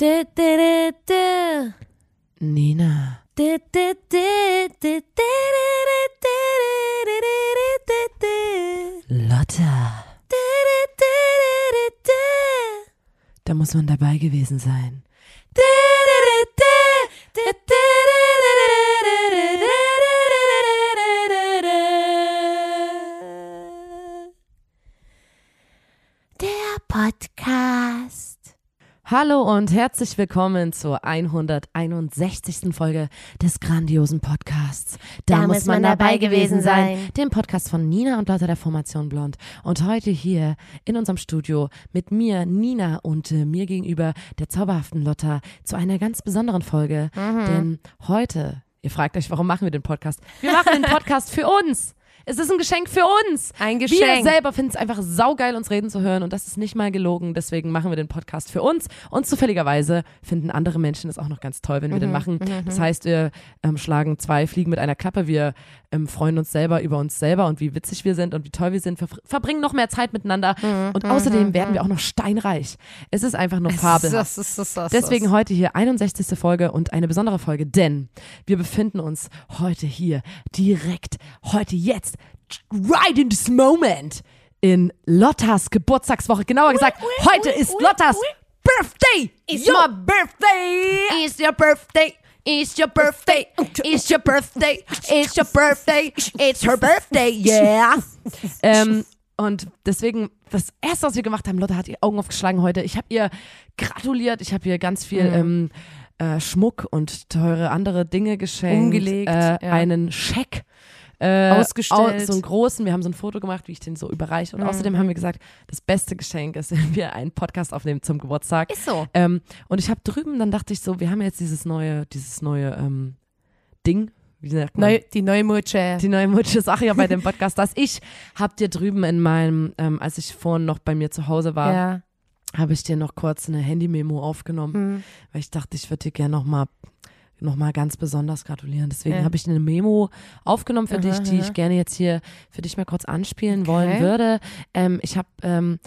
Du, du, du, Nina. Lotta. Da muss man dabei gewesen sein. Hallo und herzlich willkommen zur 161. Folge des grandiosen Podcasts. Da muss man dabei gewesen sein. Dem Podcast von Nina und Lotta der Formation Blond. Und heute hier in unserem Studio mit mir, Nina und äh, mir gegenüber der zauberhaften Lotta zu einer ganz besonderen Folge. Mhm. Denn heute, ihr fragt euch, warum machen wir den Podcast? Wir machen den Podcast für uns. Es ist ein Geschenk für uns. Ein Wir Geschenk. selber finden es einfach saugeil, uns reden zu hören und das ist nicht mal gelogen. Deswegen machen wir den Podcast für uns und zufälligerweise finden andere Menschen es auch noch ganz toll, wenn wir Mhm, den machen. Das heißt, wir ähm, schlagen zwei Fliegen mit einer Klappe. Wir ähm, freuen uns selber über uns selber und wie witzig wir sind und wie toll wir sind. Wir ver- verbringen noch mehr Zeit miteinander Mhm, und außerdem werden wir auch noch steinreich. Es ist einfach nur fabelhaft. Das ist, das ist, das Deswegen heute hier 61. Folge und eine besondere Folge, denn wir befinden uns heute hier direkt, heute jetzt, right in this moment, in Lottas Geburtstagswoche. Genauer gesagt, heute ist Lottas Birthday. It's Yo. my birthday. It's your birthday. It's your birthday. It's your birthday. It's your birthday. It's her birthday. Yeah. Ähm, und deswegen, das erste, was wir gemacht haben, Lotte hat die Augen aufgeschlagen heute. Ich habe ihr gratuliert, ich habe ihr ganz viel ähm, äh, Schmuck und teure andere Dinge geschenkt. Umgelegt, äh, ja. Einen Scheck. Äh, Ausgestellt. au- So einen großen. Wir haben so ein Foto gemacht, wie ich den so überreiche. Und außerdem haben wir gesagt, das beste Geschenk ist, wenn wir einen Podcast aufnehmen zum Geburtstag. Ist so. Ähm, und ich habe drüben, dann dachte ich so, wir haben jetzt dieses neue, dieses neue ähm, Ding. Wie sagt man? Neu, die neue Mutsche. Die neue mutige Sache ja bei dem Podcast, dass ich hab dir drüben in meinem, ähm, als ich vorhin noch bei mir zu Hause war, Ja. habe ich dir noch kurz eine Handy-Memo aufgenommen, Hm. weil ich dachte, ich würde dir gerne noch mal noch mal ganz besonders gratulieren. Deswegen Ja. habe ich eine Memo aufgenommen für Aha, dich, die aha. ich gerne jetzt hier für dich mal kurz anspielen Okay. wollen würde. Ähm, ich habe ähm,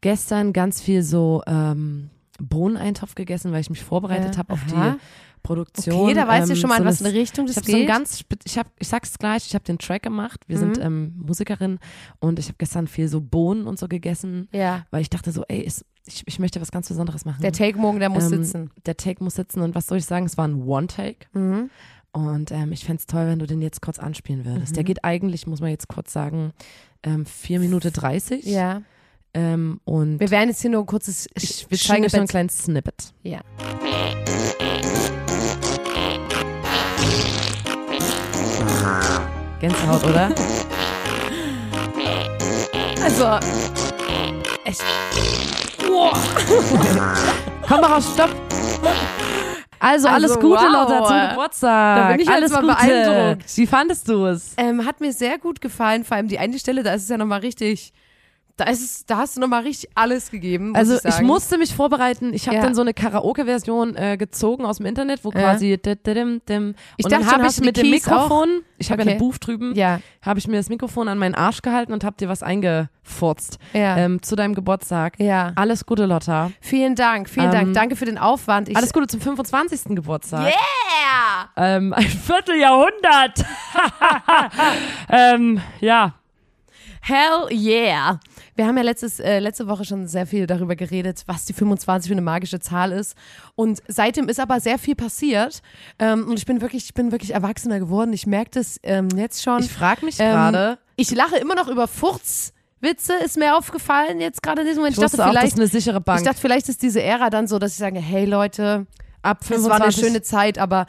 gestern ganz viel so ähm, Bohneneintopf gegessen, weil ich mich vorbereitet Ja, habe auf die Produktion. Okay, da weißt du ähm, schon mal, in so was eine eine Richtung ich das so ein geht. ganz, spe- ich habe, ich sag's gleich, ich habe den Track gemacht. Wir sind Mhm. ähm, Musikerin und ich habe gestern viel so Bohnen und so gegessen, ja. weil ich dachte so, ey, ist, ich, ich möchte was ganz Besonderes machen. Der Take morgen, der muss Ähm, sitzen. Der Take muss sitzen und was soll ich sagen? Es war ein One-Take Mhm. und ähm, ich fänd's toll, wenn du den jetzt kurz anspielen würdest. Mhm. Der geht eigentlich, muss man jetzt kurz sagen, ähm, 4 Minuten 30. Ja. Ähm, und Wir werden jetzt hier nur ein kurzes ich, wir zeigen euch so ein Snippet- kleines Snippet. Ja. Gänsehaut, oder? Also. Ich, Komm mal raus, stopp! Also, alles Also, Gute, wow. Lotta, zum Geburtstag. Da bin ich jetzt alles mal Gute. beeindruckt. Wie fandest du es? ähm, hat mir sehr gut gefallen, vor allem die eine Stelle, da ist es ja nochmal richtig. Da ist es, da hast du nochmal richtig alles gegeben. Also ich, ich, musste mich vorbereiten. Ich habe Ja. dann so eine Karaoke-Version äh, gezogen aus dem Internet, wo Ja. quasi dim, dim, dim. Ich und dachte dann habe ich mit dem Mikrofon, ich habe ja Okay. eine Buch drüben, Ja, habe ich mir das Mikrofon an meinen Arsch gehalten und habe dir was eingefurzt ja. ähm, zu deinem Geburtstag. ja. Alles Gute, Lotta. Vielen Dank, vielen Ähm, Dank. Danke für den Aufwand. Ich, Alles Gute zum 25. Geburtstag. Yeah! Ähm, ein Vierteljahrhundert. ähm, ja. Hell yeah! Wir haben ja letztes, äh, letzte Woche schon sehr viel darüber geredet, was die 25 für eine magische Zahl ist. Und seitdem ist aber sehr viel passiert. Ähm, und ich bin wirklich, ich bin wirklich erwachsener geworden. Ich merke das ähm, jetzt schon. Ich frage mich Ähm, gerade, Ich lache immer noch über Furzwitze, ist mir aufgefallen jetzt gerade in diesem Moment. ich Ich, dachte, auch, das vielleicht, ist eine sichere Bank. ich dachte, vielleicht ist diese Ära dann so, dass ich sage, hey Leute, ab es war eine 25 schöne Zeit, aber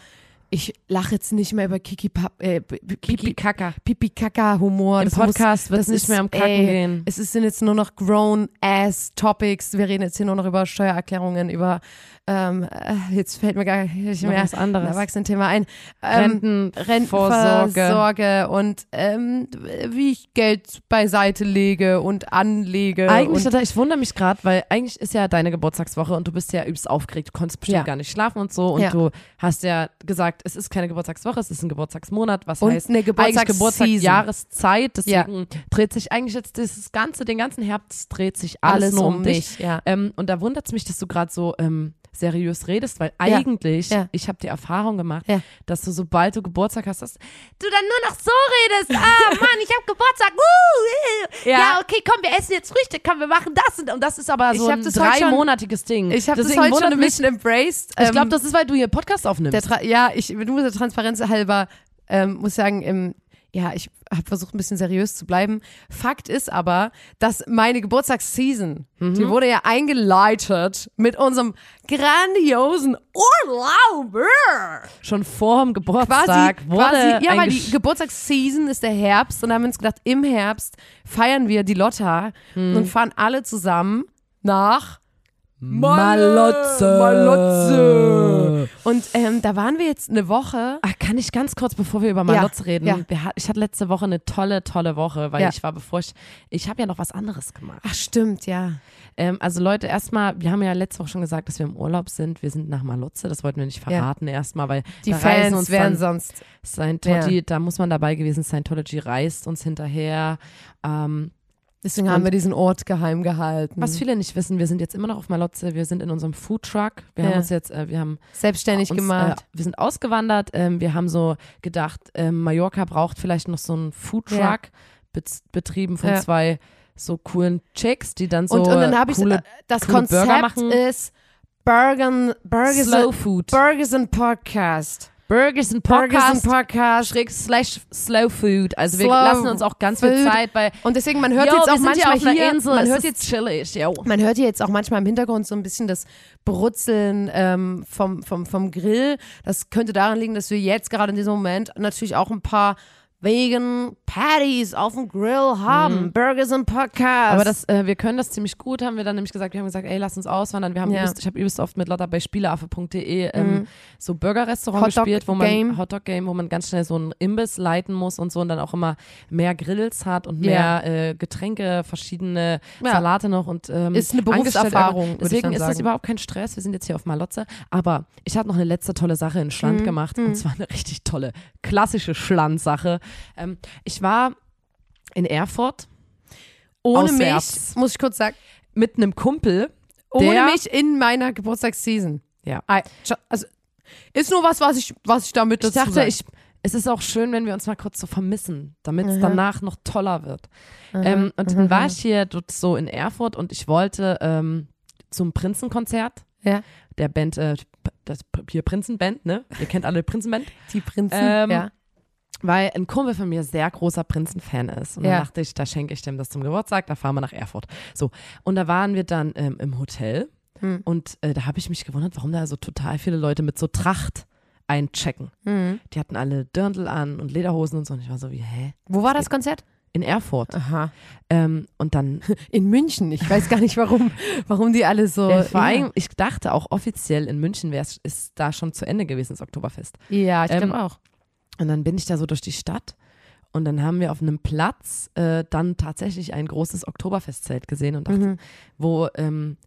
ich lache jetzt nicht mehr über Kiki Pap äh, Pipi Kaka. Pipi Kaka Humor. Im Das Podcast wird es nicht mehr um Kacken ey, gehen. Es sind jetzt nur noch grown ass Topics. Wir reden jetzt hier nur noch über Steuererklärungen, über ähm, äh, jetzt fällt mir gar nicht mehr was ein anderes. Erwachsenenthema ein. Ähm, Rentenvorsorge. Rentenvorsorge und ähm, wie ich Geld beiseite lege und anlege. Eigentlich, und, ich wundere mich gerade, weil eigentlich ist ja deine Geburtstagswoche und du bist ja übst aufgeregt, du konntest bestimmt Ja. gar nicht schlafen und so und Ja. du hast ja gesagt, es ist keine Geburtstagswoche, es ist ein Geburtstagsmonat, was und heißt eine eigentlich Geburtstagsseason. Geburtstag, Jahreszeit, deswegen dreht sich eigentlich jetzt dieses ganze, den ganzen Herbst dreht sich alles, alles nur um, um dich. Ja. Ähm, und da wundert es mich, dass du gerade so ähm, seriös redest, weil Ja. eigentlich, Ja. ich habe die Erfahrung gemacht, Ja. dass du, sobald du Geburtstag hast, dass du dann nur noch so redest. Ah, Mann, ich habe Geburtstag. Uh, Ja. okay, komm, wir essen jetzt Frühstück, komm, wir machen das. Und, und das ist aber so ein dreimonatiges Ding. Ich habe das heute schon ein bisschen embraced. Ich Ähm, glaube, das ist, weil du hier Podcast aufnimmst. ja, ich nur der Transparenz halber ähm, muss sagen, im, ja, ich habe versucht, ein bisschen seriös zu bleiben. Fakt ist aber, dass meine Geburtstagsseason, Mhm. die wurde ja eingeleitet mit unserem grandiosen Urlaub. Schon vor dem Quasi, Geburtstag wurde quasi, ja, weil die Geburtstagsseason ist der Herbst und da haben wir uns gedacht, im Herbst feiern wir die Lotta Hm. und fahren alle zusammen nach Malotze. Malotze. Und ähm, da waren wir jetzt eine Woche. Ach, kann ich ganz kurz, bevor wir über Malotz reden? ja. Wir, hat- ich hatte letzte Woche eine tolle, tolle Woche, weil Ja. ich war, bevor ich, ich habe ja noch was anderes gemacht. Ach, stimmt, ja. Ähm, also Leute, erstmal, wir haben ja letzte Woche schon gesagt, dass wir im Urlaub sind. Wir sind nach Malotze, das wollten wir nicht verraten erstmal, weil Die Fans uns wären sonst. Scientology, da muss man dabei gewesen, Scientology reist uns hinterher. Ähm, Deswegen haben wir diesen Ort geheim gehalten. was viele nicht wissen, wir sind jetzt immer noch auf Malotze, wir sind in unserem Foodtruck. Wir Ja. haben uns jetzt, äh, wir haben Selbstständig uns, gemacht. Äh, wir sind ausgewandert. Ähm, wir haben so gedacht, ähm, Mallorca braucht vielleicht noch so einen Foodtruck, Ja. bez- betrieben von Ja. zwei so coolen Chicks, die dann so und, und dann habe ich coole äh, das coole Burger Konzept machen. ist Burgers, Slow Food. Burgers and Podcast. Burgers and Burgers and Podcast. Podcast. Schräg slash Slow Food. Also wir Slow lassen uns auch ganz viel. Zeit bei. Und deswegen, man hört Yo, jetzt wir auch hier manchmal einer hier, Insel, man hört jetzt chillig, yo. Man hört hier jetzt auch manchmal im Hintergrund so ein bisschen das Brutzeln ähm, vom, vom, vom Grill. Das könnte daran liegen, dass wir jetzt gerade in diesem Moment natürlich auch ein paar Vegan Patties auf dem Grill haben. Burgers und Podcasts. Aber das, äh, wir können das ziemlich gut, haben wir dann nämlich gesagt. Wir haben gesagt, ey, lass uns auswandern. Wir haben Ja. übelst, ich habe übelst oft mit Lotta bei Spieleaffe.de ähm, Mhm. so Burgerrestaurant gespielt, wo man Game. Hotdog Game, wo man ganz schnell so einen Imbiss leiten muss und so und dann auch immer mehr Grills hat und mehr äh, Getränke, verschiedene Ja. Salate noch und ähm, Ist eine Berufserfahrung, Deswegen ist das überhaupt kein Stress. Wir sind jetzt hier auf Malotze. Aber ich habe noch eine letzte tolle Sache in Schland Mhm. gemacht und zwar eine richtig tolle, klassische Schland-Sache. Ähm, ich war in Erfurt ohne auswärts. mich, muss ich kurz sagen, mit einem Kumpel. ohne mich in meiner Geburtstagsseason. Ja. Also, ist nur was, was ich, was ich damit Ich dazu dachte, sag. ich, es ist auch schön, wenn wir uns mal kurz so vermissen, damit es danach noch toller wird. Ähm, und dann war ich hier dort so in Erfurt und ich wollte ähm, zum Prinzenkonzert Ja. der Band, äh, das hier Prinzenband, ne? Ihr kennt alle Prinzenband. Die Prinzen, Ähm, ja. Weil ein Kumpel von mir sehr großer Prinzen-Fan ist. Und Ja. dann dachte ich, da schenke ich dem das zum Geburtstag, da fahren wir nach Erfurt. So. Und da waren wir dann ähm, im Hotel Hm. und äh, da habe ich mich gewundert, warum da so total viele Leute mit so Tracht einchecken. Mhm. Die hatten alle Dirndl an und Lederhosen und so. Und ich war so wie, hä? Wo war das Konzert? In Erfurt. Aha. Ähm, und dann, In München. Ich weiß gar nicht, warum, warum die alle so. äh, vor ja. allem, ich dachte auch offiziell in München wäre es ist da schon zu Ende gewesen, das Oktoberfest. Ja, ich Ähm, glaube auch. Und dann bin ich da so durch die Stadt und dann haben wir auf einem Platz äh, dann tatsächlich ein großes Oktoberfestzelt gesehen und dachte, Mhm. wo ähm,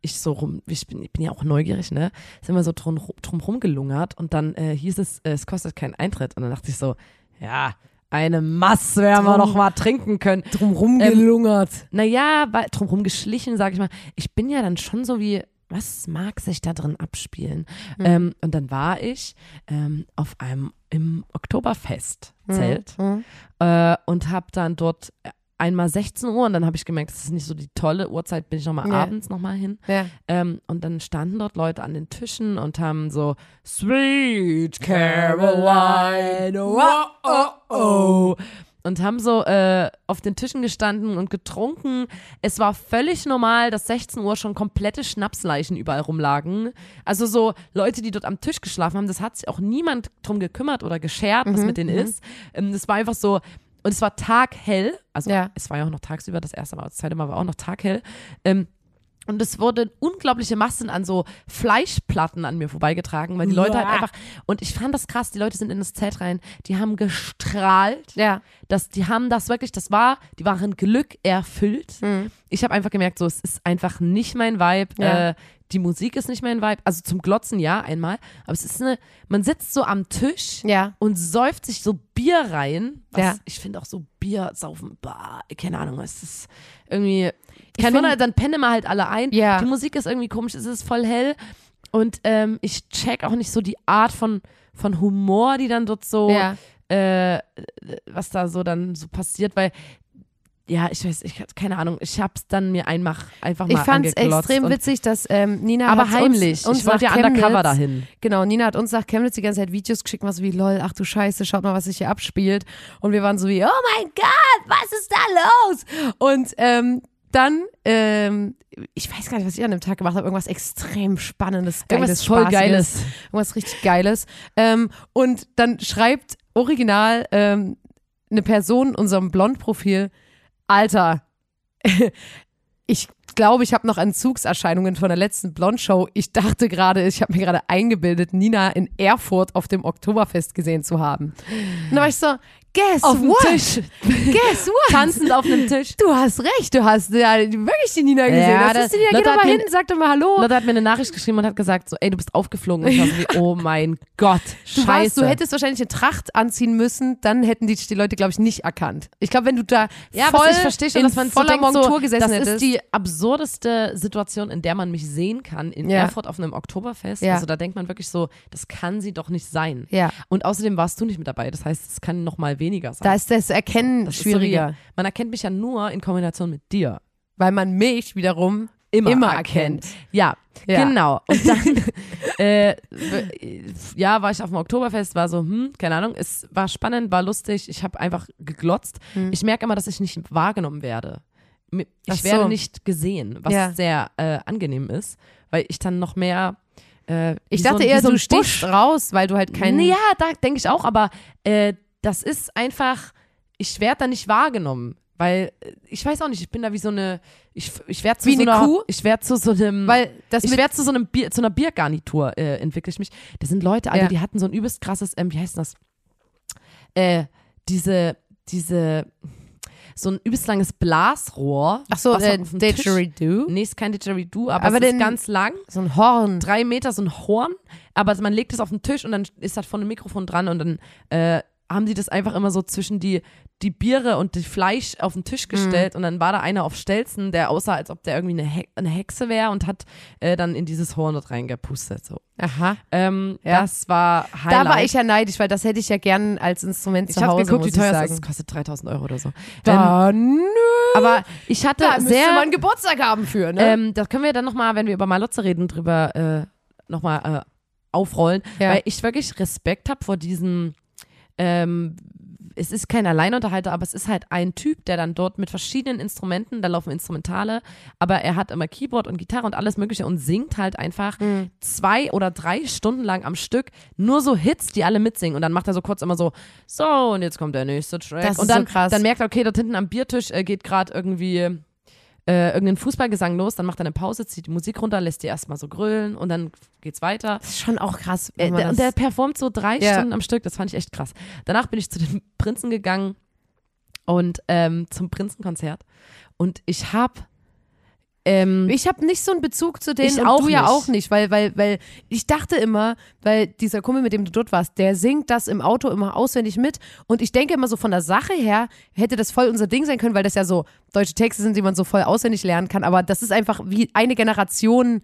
ich so rum, ich bin, ich bin ja auch neugierig, ne? Sind wir so drum, drum rumgelungert und dann äh, hieß es, äh, es kostet keinen Eintritt. Und dann dachte ich so, ja, eine Masse werden wir Drum- noch mal trinken können. Drumrum Ähm, gelungert. Naja, weil drumherum geschlichen, sag ich mal. Ich bin ja dann schon so wie, was mag sich da drin abspielen? Ähm, und dann war ich ähm, auf einem im Oktoberfest-Zelt Mhm. äh, und habe dann dort einmal 16 Uhr und dann habe ich gemerkt, das ist nicht so die tolle Uhrzeit, bin ich nochmal Ja. abends nochmal hin. Ja. Ähm, und dann standen dort Leute an den Tischen und haben so Sweet Caroline, oh, oh, oh. Und haben so äh, auf den Tischen gestanden und getrunken. Es war völlig normal, dass 16 Uhr schon komplette Schnapsleichen überall rumlagen. Also so Leute, die dort am Tisch geschlafen haben, das hat sich auch niemand drum gekümmert oder geschert, was Mhm, mit denen ist. Ähm, das war einfach so, und es war taghell. Also Ja. es war ja auch noch tagsüber, das erste Mal, das zweite Mal war auch noch taghell. Ähm, und es wurden unglaubliche Massen an so Fleischplatten an mir vorbeigetragen, weil die Leute halt einfach, und ich fand das krass, die Leute sind in das Zelt rein, die haben gestrahlt, Ja. das, die haben das wirklich, das war, die waren Glück erfüllt. Mhm. Ich habe einfach gemerkt, so, es ist einfach nicht mein Vibe. Ja. Äh, die Musik ist nicht mein Vibe. Also zum Glotzen ja einmal, aber es ist eine, man sitzt so am Tisch Ja. und säuft sich so Bier rein. Was, Ja. Ich finde auch so Bier saufen, bah, keine Ahnung, es ist irgendwie, Ich kein Wunder, dann pennen wir halt alle ein. Ja. Die Musik ist irgendwie komisch, es ist voll hell und ähm, ich check auch nicht so die Art von, von Humor, die dann dort so, Ja. äh, was da so dann so passiert, weil ja, ich weiß, ich keine Ahnung, ich hab's dann mir einfach einfach mal Ich fand es angeglotzt extrem witzig, dass ähm, Nina aber heimlich. Uns, uns ich wollte ja nach undercover Chemnitz- dahin. Genau, Nina hat uns nach Chemnitz die ganze Zeit Videos geschickt, was so wie, lol, ach du Scheiße, schaut mal, was sich hier abspielt. Und wir waren so wie, oh mein Gott, was ist da los? Und ähm, dann, ähm, ich weiß gar nicht, was ich an dem Tag gemacht habe, irgendwas extrem Spannendes, Geiles, Irgendwas voll Spaßiges. Geiles. Irgendwas richtig Geiles. Ähm, und dann schreibt original ähm, eine Person unserem Blond-Profil, Alter, ich glaube, ich habe noch Entzugserscheinungen von der letzten Blond-Show. Ich dachte gerade, ich habe mir gerade eingebildet, Nina in Erfurt auf dem Oktoberfest gesehen zu haben. Und dann war ich so, guess Auf dem what? Tisch. Guess what? Tanzend auf einem Tisch. Du hast recht, du hast ja wirklich die Nina gesehen. Ja, das das- ist die Nina, geh Lotte doch hat mal hin, sag doch mal Hallo. Lotte hat mir eine Nachricht geschrieben und hat gesagt, so, ey, du bist aufgeflogen. Und ich war so oh mein Gott, Du, scheiße. warst, du hättest wahrscheinlich eine Tracht anziehen müssen, dann hätten dich die Leute, glaube ich, nicht erkannt. Ich glaube, wenn du da ja, voll ich verstehe schon, in dass man so voller denkt, Montur so, gesessen das hättest. ist die absurdeste Situation, in der man mich sehen kann, in Ja. Erfurt auf einem Oktoberfest. Ja. Also da denkt man wirklich so, das kann sie doch nicht sein. ja, Und außerdem warst du nicht mit dabei. Das heißt, es kann noch mal weniger sein. da ist das Erkennen Das ist so schwieriger, wie, man erkennt mich ja nur in Kombination mit dir. weil man mich wiederum Immer, Immer erkennt. erkennt. Ja, Ja. genau. Und dann, äh, ja, war ich auf dem Oktoberfest, war so, hm, keine Ahnung, es war spannend, war lustig, ich habe einfach geglotzt. Hm. Ich merke immer, dass ich nicht wahrgenommen werde. Ich Ach so. werde nicht gesehen, was Ja. sehr äh, angenehm ist, weil ich dann noch mehr. Äh, Ich dachte so, ein- eher, so du ein stehst raus, weil du halt keinen. Ja, da denke ich auch, aber äh, das ist einfach, ich werde da nicht wahrgenommen. Weil, äh, ich weiß auch nicht, ich bin da wie so eine, ich, ich werde zu so eine einer, Kuh? ich werde zu so einem, Weil das ich werde zu so einem Bier, zu einer Biergarnitur äh, entwickle ich mich. Das sind Leute, Alter, Ja. die hatten so ein übelst krasses, ähm, wie heißt das? Äh, diese, diese, so ein übelst langes Blasrohr. ach so, äh, Didgeridoo. Nee, ist kein Didgeridoo, aber, Aber es ist ganz lang. So ein Horn. Drei Meter, so ein Horn. Aber man legt es auf den Tisch und dann ist das von einem Mikrofon dran und dann äh, haben die das einfach immer so zwischen die, die Biere und die Fleisch auf den Tisch gestellt und dann war da einer auf Stelzen, der aussah, als ob der irgendwie eine, He eine Hexe wäre und hat äh, dann in dieses Horn dort reingepustet. So. Aha. Ähm, Ja. Das war Da Highlight. war ich ja neidisch, weil das hätte ich ja gern als Instrument ich zu habe Hause, geguckt, wie muss teuer ich es sagen. ist. Es kostet 3000 Euro oder so. Ähm, Dann, nö. aber ich hatte Da sehr, man Geburtstag haben für, ne? ähm, das können wir dann nochmal, wenn wir über Malotze reden, drüber äh, nochmal äh, aufrollen, Ja. weil ich wirklich Respekt habe vor diesem, ähm, es ist kein Alleinunterhalter, aber es ist halt ein Typ, der dann dort mit verschiedenen Instrumenten, da laufen Instrumentale, aber er hat immer Keyboard und Gitarre und alles mögliche und singt halt einfach Mhm. zwei oder drei Stunden lang am Stück nur so Hits, die alle mitsingen. Und dann macht er so kurz immer so, so und jetzt kommt der nächste Track. Das ist und dann, so dann merkt er, okay, dort hinten am Biertisch äh, geht gerade irgendwie äh, irgendein Fußballgesang los, dann macht er eine Pause, zieht die Musik runter, lässt die erstmal so grölen und dann geht's weiter. das ist schon auch krass. Äh, der, der performt so drei Ja. Stunden am Stück, das fand ich echt krass. Danach bin ich zu den Prinzen gegangen und ähm, zum Prinzenkonzert und ich hab ähm, Ich habe nicht so einen Bezug zu denen Ich auch du ja nicht. auch nicht, weil, weil, weil ich dachte immer, weil dieser Kumpel, mit dem du dort warst, der singt das im Auto immer auswendig mit und ich denke immer so von der Sache her hätte das voll unser Ding sein können, weil das ja so deutsche Texte sind, die man so voll auswendig lernen kann, aber das ist einfach wie eine Generation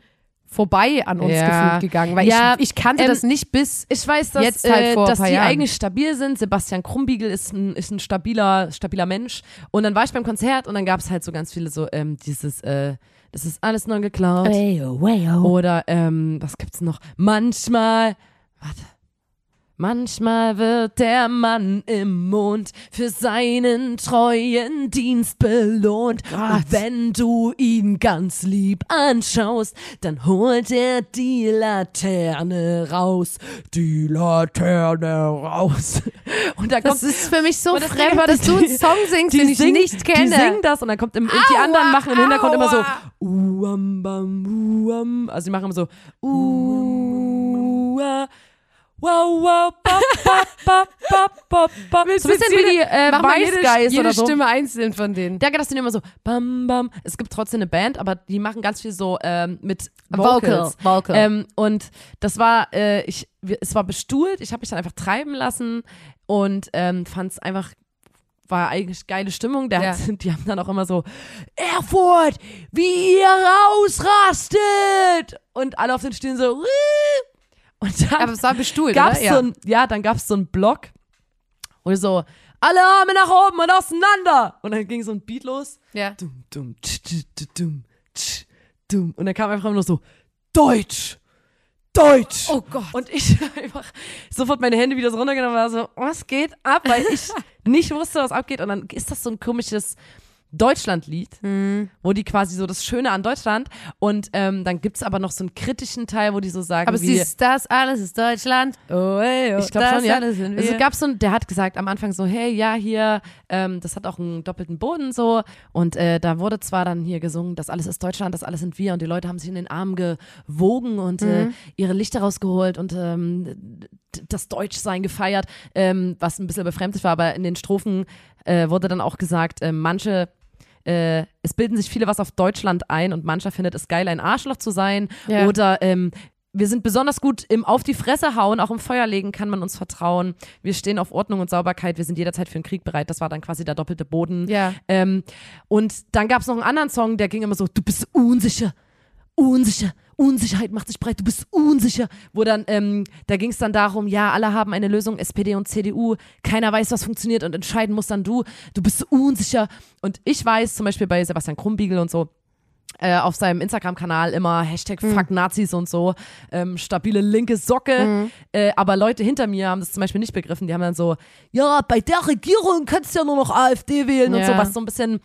vorbei an uns Ja. gefühlt gegangen, weil Ja, ich, ich kannte ähm, das nicht bis Ich weiß, dass, Jetzt halt äh, vor ein dass paar die Jahren. eigentlich stabil sind. Sebastian Krumbiegel ist ein, ist ein stabiler, stabiler Mensch. Und dann war ich beim Konzert und dann gab es halt so ganz viele so, ähm, dieses, äh, das ist alles neu geklaut. Wayo. Oder, ähm, was gibt's noch? Manchmal, warte. Manchmal wird der Mann im Mond für seinen treuen Dienst belohnt. Und wenn du ihn ganz lieb anschaust, dann holt er die Laterne raus. Die Laterne raus. Und da Das kommt ist für mich so das Ding fremd, ist, dass du einen Song singst, den ich singen- nicht kenne. Die singen das und dann kommt im, die anderen machen im Hintergrund immer so Uam, bam, uam. Also die machen immer so Ua, Wow, wow, bop, bop, bop, bop, bop. So ein bisschen wie die äh, jede, jede oder so. Stimme einzeln von denen. Der geht das dann immer so, bam, bam. Es gibt trotzdem eine Band, aber die machen ganz viel so ähm, mit Vocals. Vocal. Ähm, und das war, äh, ich, es war bestuhlt, ich habe mich dann einfach treiben lassen und ähm, fand es einfach, war eigentlich geile Stimmung. Der Ja. hat, die haben dann auch immer so, Erfurt, wie ihr rausrastet! Und alle auf den Stühlen so, "Wuh!" Und dann Aber es war bestuhlt, gab's oder? so ein, ja, dann gab's so einen Block, wo so, alle Arme nach oben und auseinander! Und dann ging so ein Beat los ja. dum, dum, tsch, tsch, dum, tsch, dum. Und dann kam einfach nur so, Deutsch, Deutsch. Oh Gott. Und ich einfach sofort meine Hände wieder so runtergenommen und war so, was geht ab? Weil ich nicht wusste, was abgeht. Und dann ist das so ein komisches Deutschlandlied, wo die quasi so das Schöne an Deutschland und ähm, dann gibt's aber noch so einen kritischen Teil, wo die so sagen, Aber wie, siehst das alles ist Deutschland. Oh, ey, oh, ich glaube das schon, ja. alles sind wir. Also gab's so, ein- der hat gesagt am Anfang so, hey, ja, hier, ähm, das hat auch einen doppelten Boden so. Und äh, da wurde zwar dann hier gesungen, das alles ist Deutschland, das alles sind wir. Und die Leute haben sich in den Armen gewogen und äh, Mhm. ihre Lichter rausgeholt und ähm, das Deutschsein gefeiert, ähm, was ein bisschen befremdlich war. Aber in den Strophen äh, wurde dann auch gesagt, äh, manche äh, es bilden sich viele was auf Deutschland ein und mancher findet es geil, ein Arschloch zu sein. Ja. Oder ähm, wir sind besonders gut im Auf die Fresse hauen, auch im Feuer legen kann man uns vertrauen. Wir stehen auf Ordnung und Sauberkeit, wir sind jederzeit für den Krieg bereit. Das war dann quasi der doppelte Boden. Ja. Ähm, und dann gab es noch einen anderen Song, der ging immer so, du bist unsicher, unsicher, Unsicherheit macht sich breit, du bist unsicher. Wo dann, ähm, da ging es dann darum, ja, alle haben eine Lösung, SPD und CDU, keiner weiß, was funktioniert und entscheiden muss dann du, du bist unsicher. Und ich weiß zum Beispiel bei Sebastian Krumbiegel und so, äh, auf seinem Instagram-Kanal immer Hashtag Fuck Nazis und so, ähm, stabile linke Socke. Äh, aber Leute hinter mir haben das zum Beispiel nicht begriffen. Die haben dann so, ja, bei der Regierung kannst du ja nur noch AfD wählen und Ja. so, was so ein bisschen,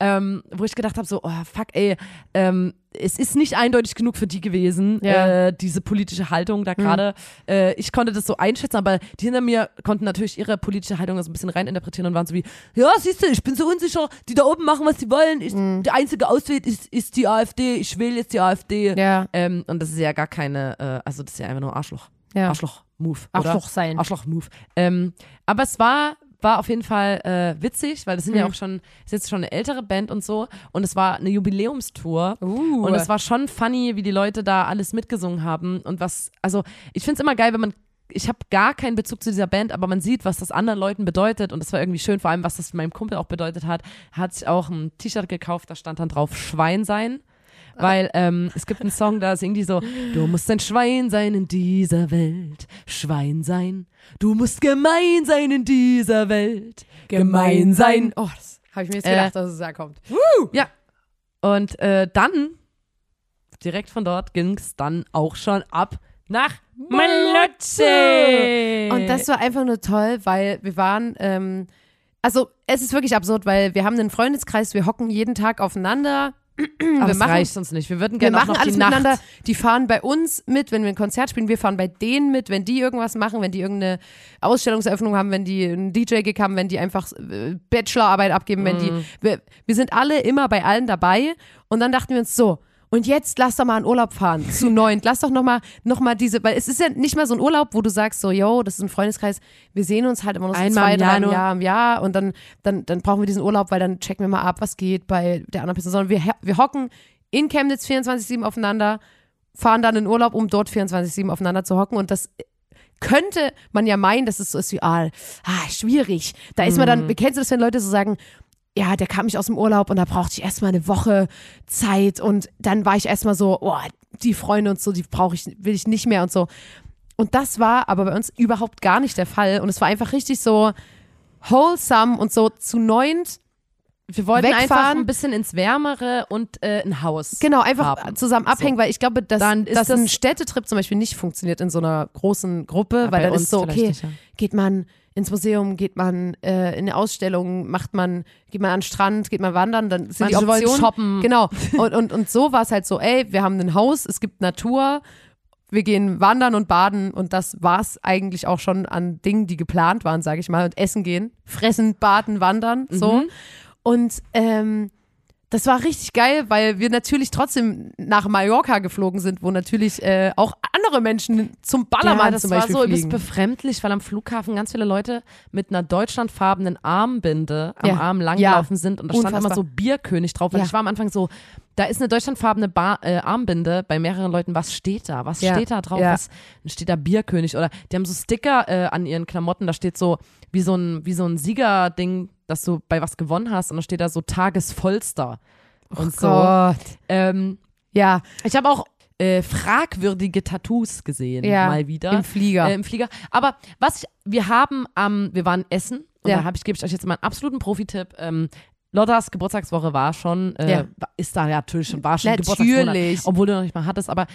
ähm, wo ich gedacht habe, so, oh, fuck, ey, ähm, es ist nicht eindeutig genug für die gewesen, Ja. äh, diese politische Haltung da gerade. Äh, ich konnte das so einschätzen, aber die hinter mir konnten natürlich ihre politische Haltung so ein bisschen reininterpretieren und waren so wie, ja, siehst du, ich bin so unsicher, die da oben machen, was sie wollen. Ich, Der einzige Ausweg ist, ist die AfD, ich wähle jetzt die AfD. Ja. Ähm, und das ist ja gar keine, äh, also das ist ja einfach nur Arschloch. Ja. Arschloch-Move. Arschloch sein. Arschloch-Move. Ähm, aber es war, war auf jeden Fall äh, witzig, weil das sind ja auch schon, ist jetzt schon eine ältere Band und so. Und es war eine Jubiläumstour. Uh. Und es war schon funny, wie die Leute da alles mitgesungen haben. Und was, also ich finde es immer geil, wenn man ich habe gar keinen Bezug zu dieser Band, aber man sieht, was das anderen Leuten bedeutet und das war irgendwie schön, vor allem was das meinem Kumpel auch bedeutet hat. Hat sich auch ein T-Shirt gekauft, da stand dann drauf Schwein sein. Weil ähm, es gibt einen Song, da singt die so, du musst ein Schwein sein in dieser Welt, Schwein sein. Du musst gemein sein in dieser Welt, gemein sein. Oh, das habe ich mir jetzt Äh. gedacht, dass es da kommt. Ja. Und äh, dann, direkt von dort ging es dann auch schon ab nach Malotze. Und das war einfach nur toll, weil wir waren, ähm, also es ist wirklich absurd, weil wir haben einen Freundeskreis, wir hocken jeden Tag aufeinander. Aber wir es machen- reicht uns nicht. Wir würden Wir gerne auch machen noch alles die Nacht. miteinander. Die fahren bei uns mit, wenn wir ein Konzert spielen. Wir fahren bei denen mit, wenn die irgendwas machen, wenn die irgendeine Ausstellungseröffnung haben, wenn die einen DJ-Gig haben, wenn die einfach äh, Bachelorarbeit abgeben, wenn Mhm. die. Wir, wir sind alle immer bei allen dabei. Und dann dachten wir uns so. Und jetzt lass doch mal in Urlaub fahren zu neunt. Lass doch noch mal, noch mal diese, weil es ist ja nicht mal so ein Urlaub, wo du sagst so, yo, das ist ein Freundeskreis. Wir sehen uns halt immer noch so Einmal zwei, im drei Jahr. Jahr im Jahr und dann, dann, dann brauchen wir diesen Urlaub, weil dann checken wir mal ab, was geht bei der anderen Person. Sondern wir, wir hocken in Chemnitz 24-7 aufeinander, fahren dann in Urlaub, um dort 24-7 aufeinander zu hocken. Und das könnte man ja meinen, dass es so ist wie, ah, ah schwierig. Da ist man dann, kennst du das, wenn Leute so sagen, ja, der kam nicht aus dem Urlaub und da brauchte ich erstmal eine Woche Zeit und dann war ich erstmal so, oh, die Freunde und so, die brauche ich, will ich nicht mehr und so. Und das war aber bei uns überhaupt gar nicht der Fall. Und es war einfach richtig so wholesome und so zu neunt Wir wollten einfach Wegfahren. ein bisschen ins Wärmere und äh, ein Haus. Genau, einfach haben. zusammen abhängen, weil ich glaube, dass, Dann dass ein das- Städtetrip zum Beispiel nicht funktioniert in so einer großen Gruppe, Ja, weil dann ist so, okay, nicht, ja. geht man ins Museum, geht man äh, in eine Ausstellung, macht man, geht man an den Strand, geht man wandern, dann sind Manche die Optionen. shoppen. Genau. Und, und, und so war es halt so, ey, wir haben ein Haus, es gibt Natur, wir gehen wandern und baden und das war es eigentlich auch schon an Dingen, die geplant waren, sage ich mal, und essen gehen, fressen, baden, wandern, so. Mhm. Und ähm, das war richtig geil, weil wir natürlich trotzdem nach Mallorca geflogen sind, wo natürlich äh, auch andere Menschen zum Ballermann ja, das zum war Beispiel so ein fliegen. bisschen befremdlich, weil am Flughafen ganz viele Leute mit einer deutschlandfarbenen Armbinde am Ja. Arm langlaufen Ja. sind und da stand immer Unfassbar. so Bierkönig drauf. Und ich war am Anfang so, da ist eine deutschlandfarbene Bar, äh, Armbinde bei mehreren Leuten. Was steht da? Was steht da drauf? Ja. Was, steht da Bierkönig oder die haben so Sticker äh, an ihren Klamotten. Da steht so wie so ein wie so ein Siegerding, dass du bei was gewonnen hast und da steht da so Tagesvollster und so. Gott. Ähm, Ja, ich habe auch äh, fragwürdige Tattoos gesehen, ja. mal wieder. Im Flieger. Äh, Im Flieger. Aber was ich, wir haben am, wir waren essen und Ja. da habe ich, gebe ich euch jetzt mal einen absoluten Profitipp. Ähm, Lottas Geburtstagswoche war schon, äh, Ja. ist da ja natürlich schon, war schon Geburtstagsmonat, Natürlich. obwohl du noch nicht mal hattest, aber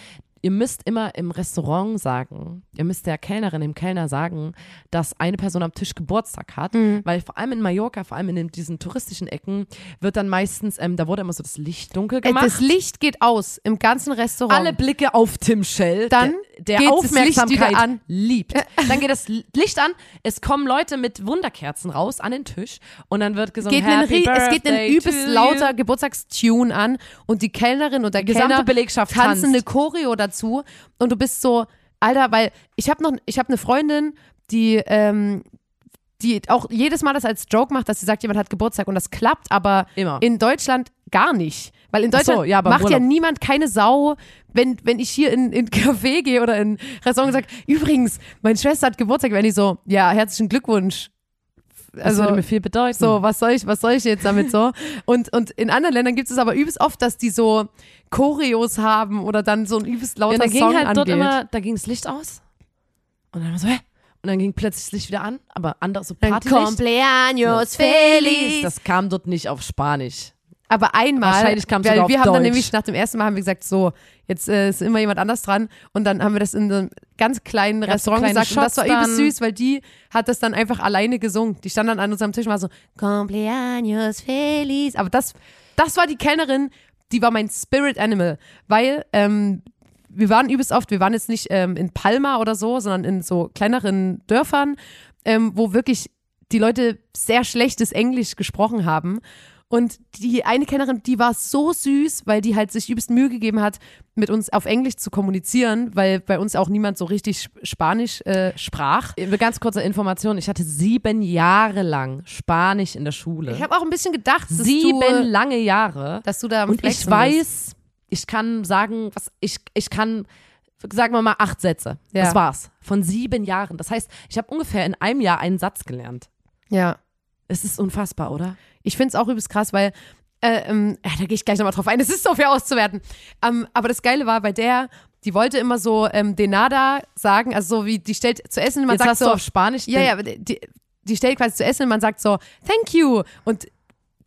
ihr müsst immer im Restaurant sagen, ihr müsst der Kellnerin, dem Kellner sagen, dass eine Person am Tisch Geburtstag hat, Mhm. weil vor allem in Mallorca, vor allem in diesen touristischen Ecken, wird dann meistens, ähm, da wurde immer so das Licht dunkel gemacht. das Licht geht aus im ganzen Restaurant. Alle Blicke auf Tim Shell, Dann der, der Aufmerksamkeit an. liebt. Dann geht das Licht an, es kommen Leute mit Wunderkerzen raus an den Tisch und dann wird gesungen, geht Happy Rie- es geht ein Birthday übelst lauter. Geburtstagstune an und die Kellnerin und der Die gesamte Kellner Belegschaft tanzen eine tanzt. Choreo dazu und du bist so, Alter, weil ich habe noch, ich habe eine Freundin, die, ähm, die auch jedes Mal das als Joke macht, dass sie sagt, jemand hat Geburtstag und das klappt, aber Immer. in Deutschland gar nicht. Weil in Ach so, Deutschland ja, macht ja niemand keine Sau, wenn, wenn ich hier in in Café gehe oder in Restaurant und sage, übrigens, meine Schwester hat Geburtstag, wenn ich so, ja, herzlichen Glückwunsch. Das Also, würde mir viel bedeuten. so, was soll ich, was soll ich jetzt damit so? Und, und in anderen Ländern gibt es aber übelst oft, dass die so Choreos haben oder dann so ein übelst lauter ja, da ging Song halt dort immer, da ging das Licht aus und dann war so, hä? Und dann ging plötzlich das Licht wieder an, aber anders so Partylicht. Cumpleaños feliz. Das kam dort nicht auf Spanisch. Aber einmal, Wahrscheinlich kam's weil sogar auf wir haben dann Deutsch. nämlich nach dem ersten Mal haben wir gesagt, so, jetzt äh, ist immer jemand anders dran und dann haben wir das in einem ganz kleinen Restaurant kleine gesagt und das war Shots übelst dann? süß, weil die hat das dann einfach alleine gesungen. Die stand dann an unserem Tisch und war so, Cumpleaños feliz. Aber das, das war die Kellnerin, die war mein Spirit Animal, weil ähm, wir waren übelst oft, wir waren jetzt nicht ähm, in Palma oder so, sondern in so kleineren Dörfern, ähm, wo wirklich die Leute sehr schlechtes Englisch gesprochen haben. Und die eine Kennerin, die war so süß, weil die halt sich übelst Mühe gegeben hat, mit uns auf Englisch zu kommunizieren, weil bei uns auch niemand so richtig Spanisch äh, sprach. Äh, Ganz kurze Information, ich hatte sieben Jahre lang Spanisch in der Schule. Ich habe auch ein bisschen gedacht, dass sieben du, lange Jahre. dass du da am Und ich bist. weiß, ich kann sagen, was ich, ich kann, sagen wir mal, acht Sätze. Ja. Das war's. Von sieben Jahren. Das heißt, ich habe ungefähr in einem Jahr einen Satz gelernt. Ja. Es ist unfassbar, oder? Ich finde es auch übelst krass, weil, äh, ähm, ja, da gehe ich gleich nochmal drauf ein, es ist so schwer auszuwerten. Ähm, aber das Geile war bei der, die wollte immer so ähm, de nada sagen, also so wie, die stellt zu essen, man Jetzt sagt hast so, du auf Spanisch. ja, ja, die, die stellt quasi zu essen und man sagt so, thank you. Und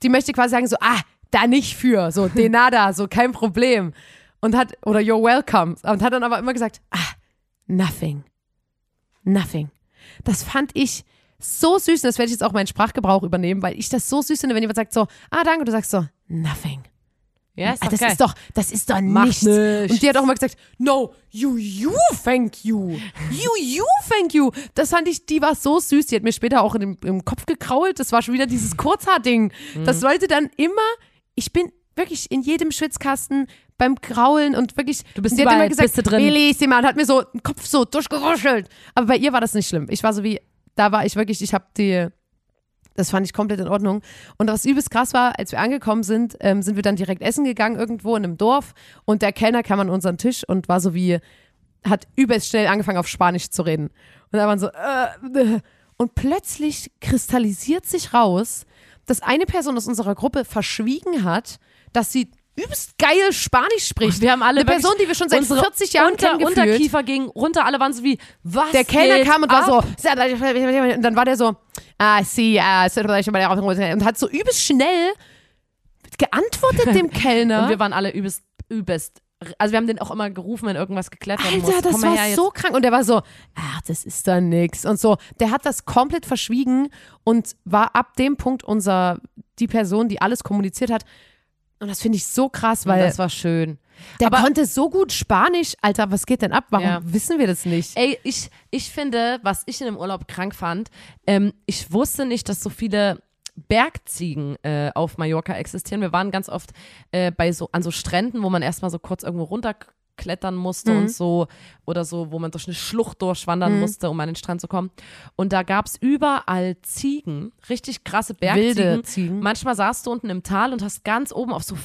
die möchte quasi sagen so, ah, da nicht für, so de nada, so kein Problem. Und hat, oder you're welcome. Und hat dann aber immer gesagt, ah, nothing. Nothing. Das fand ich so süß und das werde ich jetzt auch meinen Sprachgebrauch übernehmen, weil ich das so süß finde, wenn jemand sagt so, ah, danke, du sagst so, nothing. Ja, ist Ah, das geil. ist doch, das ist doch Macht nichts. nichts. Und die hat auch immer gesagt, no, you, you, thank you. You, you, thank you. Das fand ich, die war so süß. Die hat mir später auch in dem, im Kopf gekrault. Das war schon wieder dieses Kurzhaar-Ding. Mhm. Das Leute dann immer, ich bin wirklich in jedem Schwitzkasten beim Kraulen und wirklich, Du bist sie hat überall, immer gesagt, bist du drin. Bellissima, und hat mir so den Kopf so durchgeruschelt. Aber bei ihr war das nicht schlimm. Ich war so wie, da war ich wirklich, ich habe die, das fand ich komplett in Ordnung. Und was übelst krass war, als wir angekommen sind, ähm, sind wir dann direkt essen gegangen irgendwo in einem Dorf und der Kellner kam an unseren Tisch und war so wie, hat übelst schnell angefangen auf Spanisch zu reden. Und da waren so, äh, und plötzlich kristallisiert sich raus, dass eine Person aus unserer Gruppe verschwiegen hat, dass sie übelst geil Spanisch spricht. Wir haben alle eine Person, die wir schon seit unsere 40 Jahren unter, kennen, gefühlt. Unterkiefer ging runter, alle waren so wie, was Der Kellner kam und war ab? so, und dann war der so, ah, sie, ah, und hat so übelst schnell geantwortet dem Kellner. Und wir waren alle übelst, übelst. Also wir haben den auch immer gerufen, wenn irgendwas geklärt werden Alter, muss. das Komm mal war jetzt. so krank. Und der war so, ach, das ist da nix. Und so, der hat das komplett verschwiegen und war ab dem Punkt unser, die Person, die alles kommuniziert hat. Und das finde ich so krass, weil das war schön. der aber- konnte so gut Spanisch. Alter, was geht denn ab? Warum Ja. wissen wir das nicht? Ey, ich, ich finde, was ich in dem Urlaub krank fand, ähm, ich wusste nicht, dass so viele Bergziegen äh, auf Mallorca existieren. Wir waren ganz oft äh, bei so an so Stränden, wo man erstmal so kurz irgendwo runterklettern musste Mhm. und so oder so, wo man durch eine Schlucht durchwandern Mhm. musste, um an den Strand zu kommen. Und da gab es überall Ziegen, richtig krasse Bergziegen. Wilde Ziegen. Manchmal saßt du unten im Tal und hast ganz oben auf so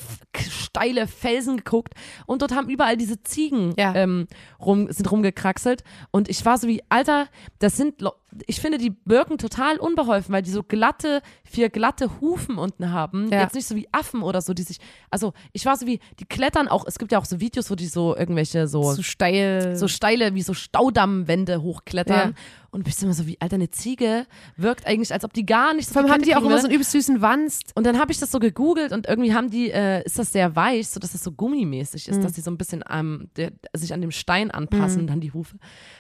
steile Felsen geguckt und dort haben überall diese Ziegen Ja. ähm, rum, sind rumgekraxelt und ich war so wie, Alter, das sind, ich finde, die wirken total unbeholfen, weil die so glatte, vier glatte Hufen unten haben. Ja. Jetzt nicht so wie Affen oder so, die sich, also ich war so wie, die klettern auch, es gibt ja auch so Videos, wo die so irgendwelche so, Zu steil. so steile, wie so Staudammwände hochklettern. Ja. Und bist immer so wie, Alter, eine Ziege wirkt eigentlich, als ob die gar nicht so Vor allem haben die auch immer so einen übelst süßen Wanst. Und dann habe ich das so gegoogelt und irgendwie haben die, äh, ist das sehr weich, so dass das so gummimäßig Mhm. ist, dass die so ein bisschen ähm, der, sich an dem Stein anpassen, dann die Hufe.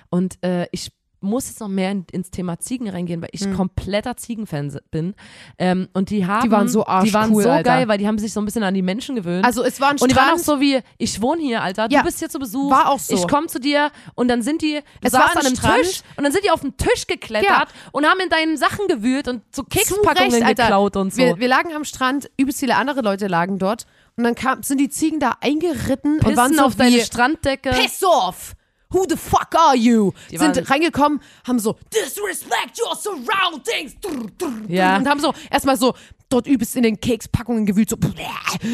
Und äh, ich muss jetzt noch mehr in, ins Thema Ziegen reingehen, weil ich kompletter Ziegenfan bin. Ähm, und die haben, Mhm. waren so die waren arschcool, so Alter. geil, weil die haben sich so ein bisschen an die Menschen gewöhnt. Also es war ein und die waren auch so wie, ich wohne hier, Alter, Ja, du bist hier zu Besuch. war auch so. Ich komme zu dir und dann sind die, du Es war saßt an einem Strand. Tisch und dann sind die auf den Tisch geklettert und haben in deinen Sachen gewühlt und so Zu Kekspackungen Recht, geklaut und so. Wir, wir lagen am Strand, übelst viele andere Leute lagen dort. Und dann kam, sind die Ziegen da eingeritten und waren Pissen so auf deine wie, Stranddecke. Piss off! Who the fuck are you? Die sind reingekommen, haben so Disrespect your surroundings. Ja. und haben so erstmal so dort übelst in den Kekspackungen gewühlt, so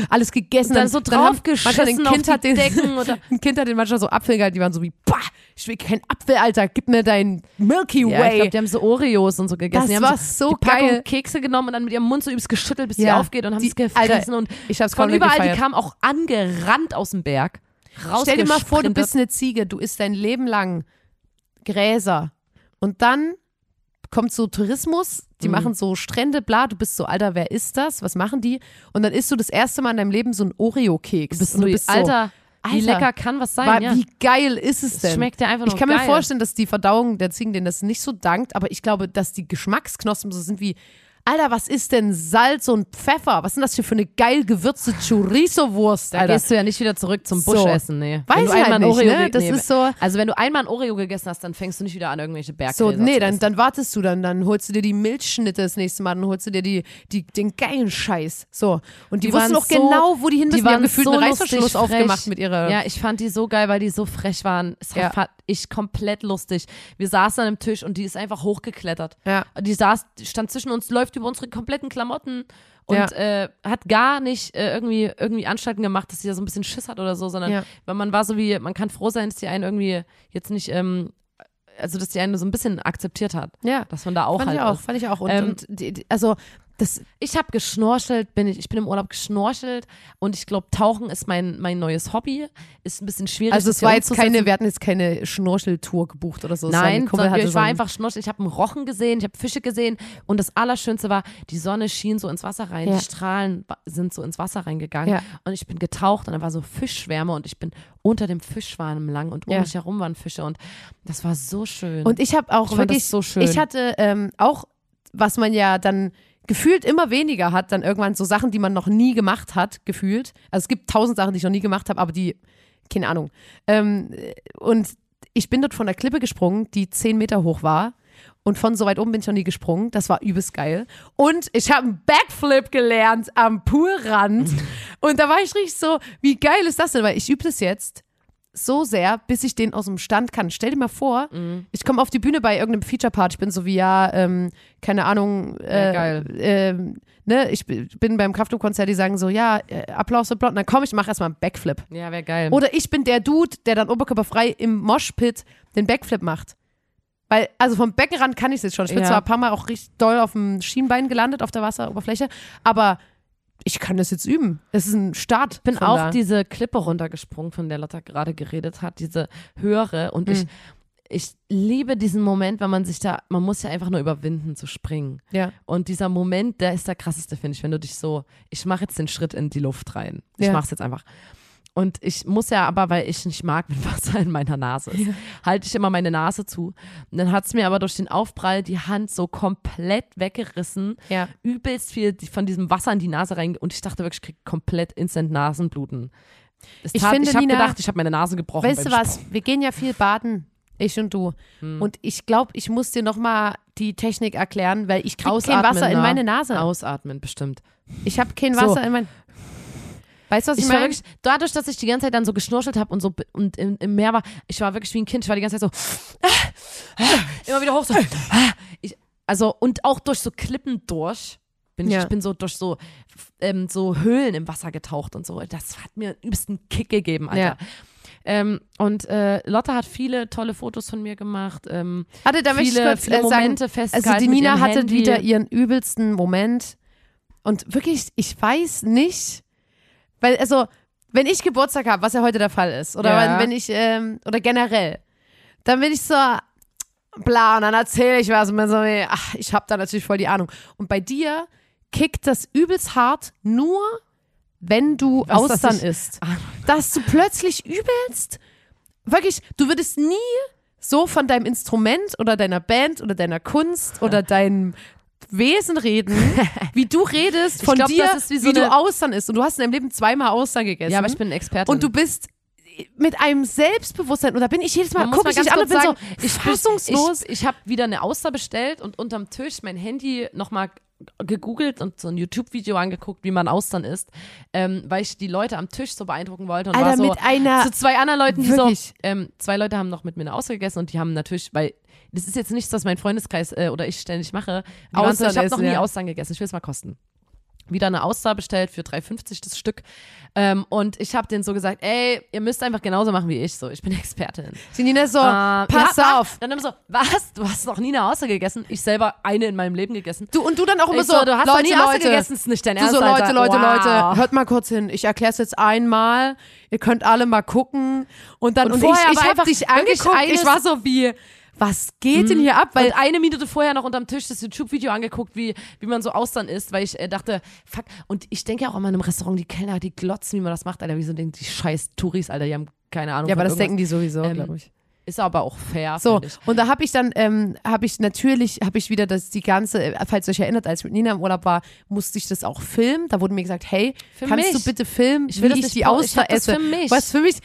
alles gegessen. dann so haben draufgeschissen ein Kind die hat den, Decken oder- ein Kind hat den manchmal so Apfel gehalten, die waren so wie, bah, ich will keinen Apfel, Alter, gib mir dein Milky Ja, ich Way. glaube, die haben so Oreos und so gegessen. Das die haben war so, so die Packung geil. Kekse genommen und dann mit ihrem Mund so übelst geschüttelt, bis sie Ja. aufgeht und haben Die- es gefressen. Alter, und ich hab's von überall, gefeiert. die kamen auch angerannt aus dem Berg. Stell dir mal vor, du bist eine Ziege, du isst dein Leben lang Gräser und dann kommt so Tourismus, Mhm. die machen so Strände, bla, du bist so, Alter, wer ist das? Was machen die? Und dann isst du das erste Mal in deinem Leben so ein Oreo-Keks. bist und du du bist so, Alter, wie lecker kann was sein, wa- ja. wie geil ist es Es denn? schmeckt ja einfach nur ich kann geil. mir vorstellen, dass die Verdauung der Ziegen denen das nicht so dankt, aber ich glaube, dass die Geschmacksknospen so sind wie, Alter, was ist denn Salz und Pfeffer? Was sind das hier für eine geil gewürzte Chorizo-Wurst, Da Alter? gehst du ja nicht wieder zurück zum So. Buschessen, nee. Weiß ich halt nicht, Oreo ne? Das nee, ist so- Also wenn du einmal ein Oreo gegessen hast, dann fängst du nicht wieder an, irgendwelche So, Berggräser nee, dann, dann wartest du dann, dann holst du dir die Milchschnitte das nächste Mal, dann holst du dir die, die, den geilen Scheiß. So. Und die, Die wussten auch so- genau, wo die hin müssen. Die, haben waren gefühlt so einen Reißverschluss aufgemacht mit ihrer. Ja, ich fand die so geil, weil die so frech waren. Es Ja. fand ich komplett lustig. Wir saßen an einem Tisch und die ist einfach hochgeklettert. Ja. Die saß, die stand zwischen uns, läuft über unsere kompletten Klamotten und Ja. äh, hat gar nicht äh, irgendwie, irgendwie Anstalten gemacht, dass sie da so ein bisschen Schiss hat oder so, sondern Ja. weil man war so wie, man kann froh sein, dass die einen irgendwie jetzt nicht, ähm, also dass die einen so ein bisschen akzeptiert hat. ja. Dass man da auch Fand halt ich auch, ist. fand ich auch. Und, Ähm, und die, die, also, das, Ich habe geschnorchelt, bin ich, ich bin im Urlaub geschnorchelt und ich glaube, Tauchen ist mein, mein neues Hobby. Ist ein bisschen schwierig. also es war jetzt keine, wir hatten jetzt keine Schnorcheltour gebucht oder so. Nein, sondern ich so war ein- einfach schnorcheln. Ich habe einen Rochen gesehen, ich habe Fische gesehen und das Allerschönste war, die Sonne schien so ins Wasser rein, Ja. die Strahlen sind so ins Wasser reingegangen Ja. und ich bin getaucht und da war so Fischschwärme und ich bin unter dem Fischschwarm lang und um Ja. mich herum waren Fische und das war so schön. Und ich habe auch Ich wirklich, so schön. ich hatte ähm, auch, was man ja dann gefühlt immer weniger hat, dann irgendwann so Sachen, die man noch nie gemacht hat, gefühlt. Also es gibt tausend Sachen, die ich noch nie gemacht habe, aber die, keine Ahnung. Ähm, und ich bin dort von der Klippe gesprungen, die zehn Meter hoch war. Und von so weit oben bin ich noch nie gesprungen. Das war übelst geil. Und ich habe einen Backflip gelernt am Poolrand. Und da war ich richtig so, wie geil ist das denn? Weil ich übe das jetzt so sehr, bis ich den aus dem Stand kann. Stell dir mal vor, Mhm. ich komme auf die Bühne bei irgendeinem Feature-Part. Ich bin so wie, ja, ähm, keine Ahnung, äh, Ja, ähm, ne, ich bin beim Kraftklub-Konzert, die sagen so, ja, äh, Applaus, Applaus. Und dann komme ich, mache erstmal einen Backflip. ja, wäre geil. Oder ich bin der Dude, der dann oberkörperfrei im Moshpit den Backflip macht. Weil, also vom Beckenrand kann ich es jetzt schon. Ich bin Ja. zwar ein paar Mal auch richtig doll auf dem Schienbein gelandet, auf der Wasseroberfläche, aber ich kann das jetzt üben. Es ist ein Start. Ich bin auch da. diese Klippe runtergesprungen, von der Lotta gerade geredet hat, diese höhere. Und ich, Mhm. ich liebe diesen Moment, wenn man sich da, man muss ja einfach nur überwinden zu springen. Ja. Und dieser Moment, der ist der krasseste, finde ich, wenn du dich so, ich mache jetzt den Schritt in die Luft rein. Ich Ja. mach's jetzt einfach. Und ich muss ja aber, weil ich nicht mag, wenn Wasser in meiner Nase ist, halte ich immer meine Nase zu. Und dann hat's mir aber durch den Aufprall die Hand so komplett weggerissen. Ja. Übelst viel von diesem Wasser in die Nase rein. Und ich dachte wirklich, ich krieg komplett instant Nasenbluten. Es Ich tat, finde, ich habe gedacht, ich habe meine Nase gebrochen. Weißt du was? Wir gehen ja viel baden, ich und du. Hm. Und ich glaube, ich muss dir noch mal die Technik erklären, weil ich kriege kein Wasser in meine Nase. Ausatmen, bestimmt. Ich habe kein So. Wasser in mein. Weißt du, was ich, Ich war meine? wirklich, dadurch, dass ich die ganze Zeit dann so geschnurchelt habe und so und im, im Meer war, ich war wirklich wie ein Kind. Ich war die ganze Zeit so immer wieder hoch so. Ich, also und auch durch so Klippen durch. Bin ich, Ja. ich bin so durch so, ähm, so Höhlen im Wasser getaucht und so. Das hat mir einen übelsten Kick gegeben, Alter. Ja. Ähm, und äh, Lotte hat viele tolle Fotos von mir gemacht. Ähm, Hatte, da viele, kurz viele äh, sagen, Momente festgehalten. Also die Nina hatte Handy. wieder ihren übelsten Moment. Und wirklich, ich weiß nicht, weil, also, wenn ich Geburtstag habe, was ja heute der Fall ist, oder Ja. wenn, wenn ich, ähm, oder generell, dann bin ich so, bla, und dann erzähle ich was und bin so, ach, ich habe da natürlich voll die Ahnung. Und bei dir kickt das übelst hart nur, wenn du Was, Austern isst. Dass du plötzlich übelst, wirklich, du würdest nie so von deinem Instrument oder deiner Band oder deiner Kunst oder deinem Wesen reden, wie du redest von glaub, dir, wie so wie du Austern isst. Und du hast in deinem Leben zweimal Austern gegessen. Ja, aber ich bin Expertin. und du bist mit einem Selbstbewusstsein, und da bin ich jedes Mal, Man muss guck mal ich dich an und bin sagen, so ich, fassungslos. Ich, ich habe wieder eine Auster bestellt und unterm Tisch mein Handy nochmal gegoogelt und so ein YouTube-Video angeguckt, wie man Austern isst, ähm, weil ich die Leute am Tisch so beeindrucken wollte und Alter, war so mit einer, zu zwei anderen Leuten, die Wirklich? so, ähm, zwei Leute haben noch mit mir eine Auster gegessen und die haben natürlich, weil das ist jetzt nichts, was mein Freundeskreis äh, oder ich ständig mache. Waren so, Austern ich habe noch nie ja. Austern gegessen, ich will es mal kosten. Wieder eine Auster bestellt für 3,50 das Stück. Ähm, und ich habe denen so gesagt, ey, ihr müsst einfach genauso machen wie ich. So, ich bin Expertin. die Nina so, Ähm, pass ja, auf. Dann immer so, was? Du hast noch nie eine Auster gegessen? Ich selber eine in meinem Leben gegessen. Du, und du dann auch immer so, so, du hast Leute, noch nie Auster gegessen, ist nicht dein Du Ernst, so, Leute, Alter. Leute, wow. Leute, hört mal kurz hin. Ich erkläre es jetzt einmal. Ihr könnt alle mal gucken. Und dann, Und und, vorher ich, ich habe dich angeguckt. Ich war so wie, was geht denn hier ab? Weil und eine Minute vorher noch unterm Tisch das YouTube-Video angeguckt, wie, wie man so Austern isst, weil ich äh, dachte, fuck. Und ich denke auch immer in einem Restaurant, die Kellner, die glotzen, wie man das macht, Alter. Wieso denken die scheiß Touris, Alter, die haben keine Ahnung. ja, aber das irgendwas. denken die sowieso, Ähm, glaube ich. Ist aber auch fair, So, und da habe ich dann, ähm, habe ich natürlich, habe ich wieder das, die ganze, äh, falls ihr euch erinnert, als ich mit Nina im Urlaub war, musste ich das auch filmen. Da wurde mir gesagt, hey, Für kannst mich. du bitte filmen, Ich will wie das ich die Auster esse? für mich. Was für mich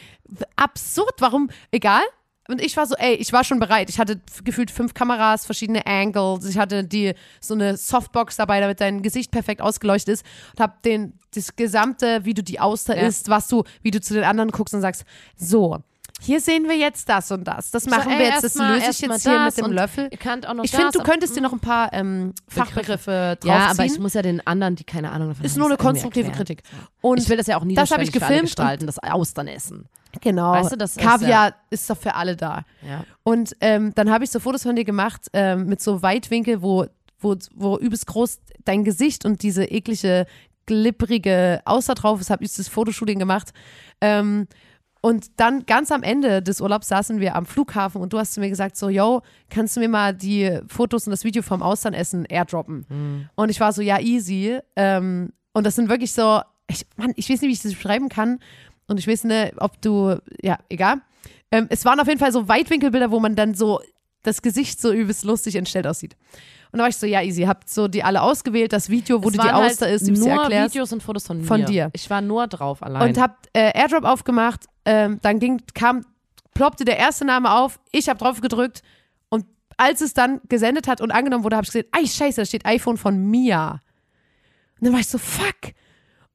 absurd, warum, egal. Und ich war so, ey, ich war schon bereit. Ich hatte gefühlt fünf Kameras, verschiedene Angles. Ich hatte die so eine Softbox dabei, damit dein Gesicht perfekt ausgeleuchtet ist. Und hab den das gesamte, wie du die Auster Ja. isst, was du, wie du zu den anderen guckst und sagst, so, hier sehen wir jetzt das und das. Das machen ey, wir jetzt. Das mal- löse ich jetzt hier mit dem Löffel. Ich finde, du könntest dir noch ein paar ähm, Fachbegriffe draufziehen. Ja, aber ich muss ja den anderen, die keine Ahnung davon ist haben, nur eine konstruktive. Kritik. Und Ich will das ja auch nie das hab ich gefilmt gestalten, das Austernessen. Genau, Weißt du, das ist Kaviar ist doch für alle da. Ja. Und ähm, dann habe ich so Fotos von dir gemacht ähm, mit so Weitwinkel, wo, wo, wo übelst groß dein Gesicht und diese eklige, glibbrige Außer drauf ist, habe ich das Fotoshooting gemacht. Ähm, und dann ganz am Ende des Urlaubs saßen wir am Flughafen und du hast zu mir gesagt, so, yo, kannst du mir mal die Fotos und das Video vom Austernessen airdroppen? Und ich war so, ja, easy. Ähm, und das sind wirklich so, ich, Mann, ich weiß nicht, wie ich das beschreiben kann. Und ich weiß nicht, ob du, ja, egal. Ähm, es waren auf jeden Fall so Weitwinkelbilder, wo man dann so das Gesicht so übelst lustig entstellt aussieht. Und da war ich so, ja, easy, habt so die alle ausgewählt, das Video, wo Es du die waren Auster halt ist, nur erklärst. Videos und Fotos von mir. Von dir. Ich war nur drauf allein. Und hab äh, Airdrop aufgemacht, ähm, dann ging, kam, ploppte der erste Name auf, ich habe drauf gedrückt und als es dann gesendet hat und angenommen wurde, habe ich gesehen, ei, scheiße, da steht iPhone von Mia. Und dann war ich so, fuck.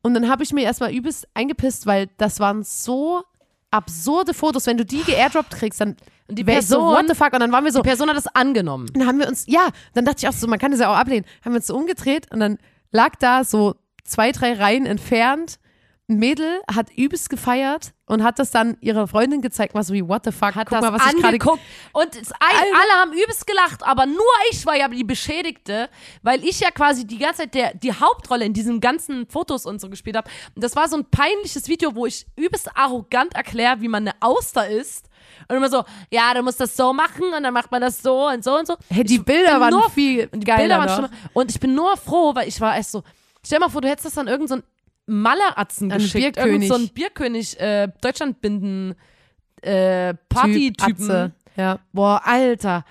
Und dann habe ich mir erstmal übelst eingepisst, weil das waren so absurde Fotos. Wenn du die geairdroppt kriegst, dann Und die ich so, Person- what the fuck? Und dann waren wir so, die Person hat das angenommen. dann haben wir uns, ja, dann dachte ich auch so, man kann das ja auch ablehnen. Haben wir uns so umgedreht und dann lag da so zwei, drei Reihen entfernt ein Mädel, hat übelst gefeiert und hat das dann ihrer Freundin gezeigt, war so wie, what the fuck, Hat guck das mal, was ich gerade angeguckt. Und es, ein, alle haben übelst gelacht, aber nur ich war ja die Beschädigte, weil ich ja quasi die ganze Zeit der, die Hauptrolle in diesen ganzen Fotos und so gespielt habe. Und das war so ein peinliches Video, wo ich übelst arrogant erkläre, wie man eine Auster isst. Und immer so, ja, du musst das so machen und dann macht man das so und so und so. Hey, die Ich Bilder waren nur, viel die geiler Bilder waren schlimmer. Und ich bin nur froh, weil ich war erst so, stell mal vor, du hättest das dann irgend so ein Maleratzen Ein geschickt. Bierkönig. Irgend so ein Bierkönig, äh, Deutschlandbinden, äh, Partytypen. Ja. Boah, Alter.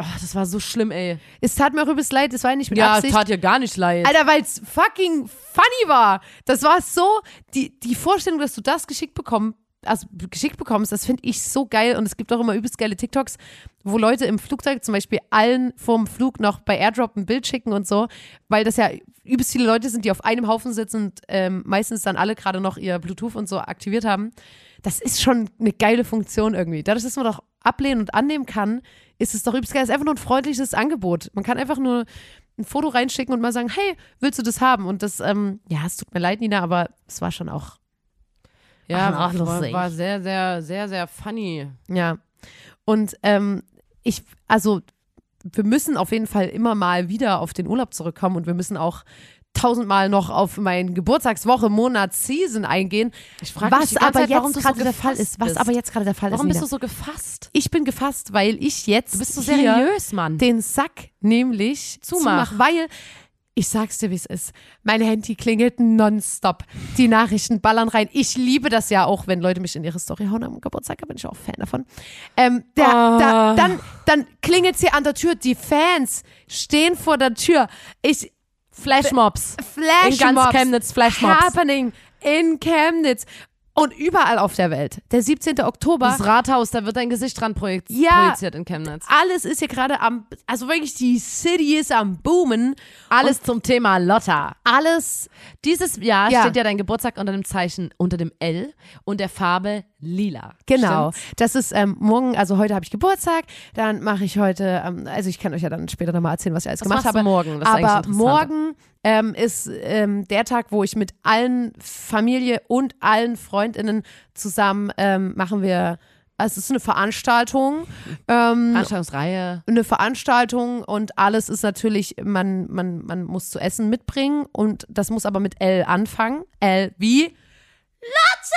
Oh, das war so schlimm, ey. Es tat mir auch übelst leid, das war ja nicht mit Ja, Absicht. tat dir gar nicht leid. Alter, weil es fucking funny war. Das war so, die, die Vorstellung, dass du das geschickt bekommen also geschickt bekommst, das finde ich so geil. Und es gibt auch immer übelst geile TikToks, wo Leute im Flugzeug zum Beispiel allen vorm Flug noch bei Airdrop ein Bild schicken und so, weil das ja übelst viele Leute sind, die auf einem Haufen sitzen und ähm, meistens dann alle gerade noch ihr Bluetooth und so aktiviert haben. Das ist schon eine geile Funktion irgendwie. Dadurch, dass man doch ablehnen und annehmen kann, ist es doch übelst geil. Es ist einfach nur ein freundliches Angebot. Man kann einfach nur ein Foto reinschicken und mal sagen, hey, willst du das haben? Und das, ähm, ja, es tut mir leid, Nina, aber es war schon auch Ja, Ach, war, lustig. war sehr, sehr, sehr, sehr funny. Ja. Und ähm, ich, also wir müssen auf jeden Fall immer mal wieder auf den Urlaub zurückkommen und wir müssen auch tausendmal noch auf mein Geburtstagswoche, Monat, Season eingehen. Ich frage mich Was die aber Zeit, warum jetzt gerade so der Fall ist. Was bist. aber jetzt gerade der Fall Warum ist. bist Nina. du so gefasst? ich bin gefasst, weil ich jetzt Du bist so hier seriös, Mann. den Sack nämlich Zumach. zumach, weil ich sag's dir, wie es ist. Mein Handy klingelt nonstop. Die Nachrichten ballern rein. Ich liebe das ja auch, wenn Leute mich in ihre Story hauen am Geburtstag. Da bin ich auch Fan davon. Ähm, der, Ah. da, dann, dann klingelt's hier an der Tür. Die Fans stehen vor der Tür. Ich Flashmobs. Flash In ganz Chemnitz Flashmobs. Happening in Chemnitz und überall auf der Welt. Der 17. Oktober. Das Rathaus, da wird dein Gesicht dran projekt Ja. projiziert in Chemnitz. alles ist hier gerade am, also wirklich die City ist am boomen. Alles zum Thema Lotta. Alles Dieses Jahr Ja. steht ja dein Geburtstag unter dem Zeichen, unter dem L und der Farbe lila. Genau. Stimmt's? Das ist ähm, morgen, also heute habe ich Geburtstag, dann mache ich heute, ähm, also ich kann euch ja dann später nochmal erzählen, was ich alles Was gemacht habe. morgen? Das ist Aber morgen ähm, ist ähm, der Tag, wo ich mit allen Familie und allen FreundInnen zusammen ähm, machen wir, also es ist eine Veranstaltung. Ähm, Veranstaltungsreihe. eine Veranstaltung und alles ist natürlich, man, man, man muss zu essen mitbringen und das muss aber mit L anfangen. L wie Lotte!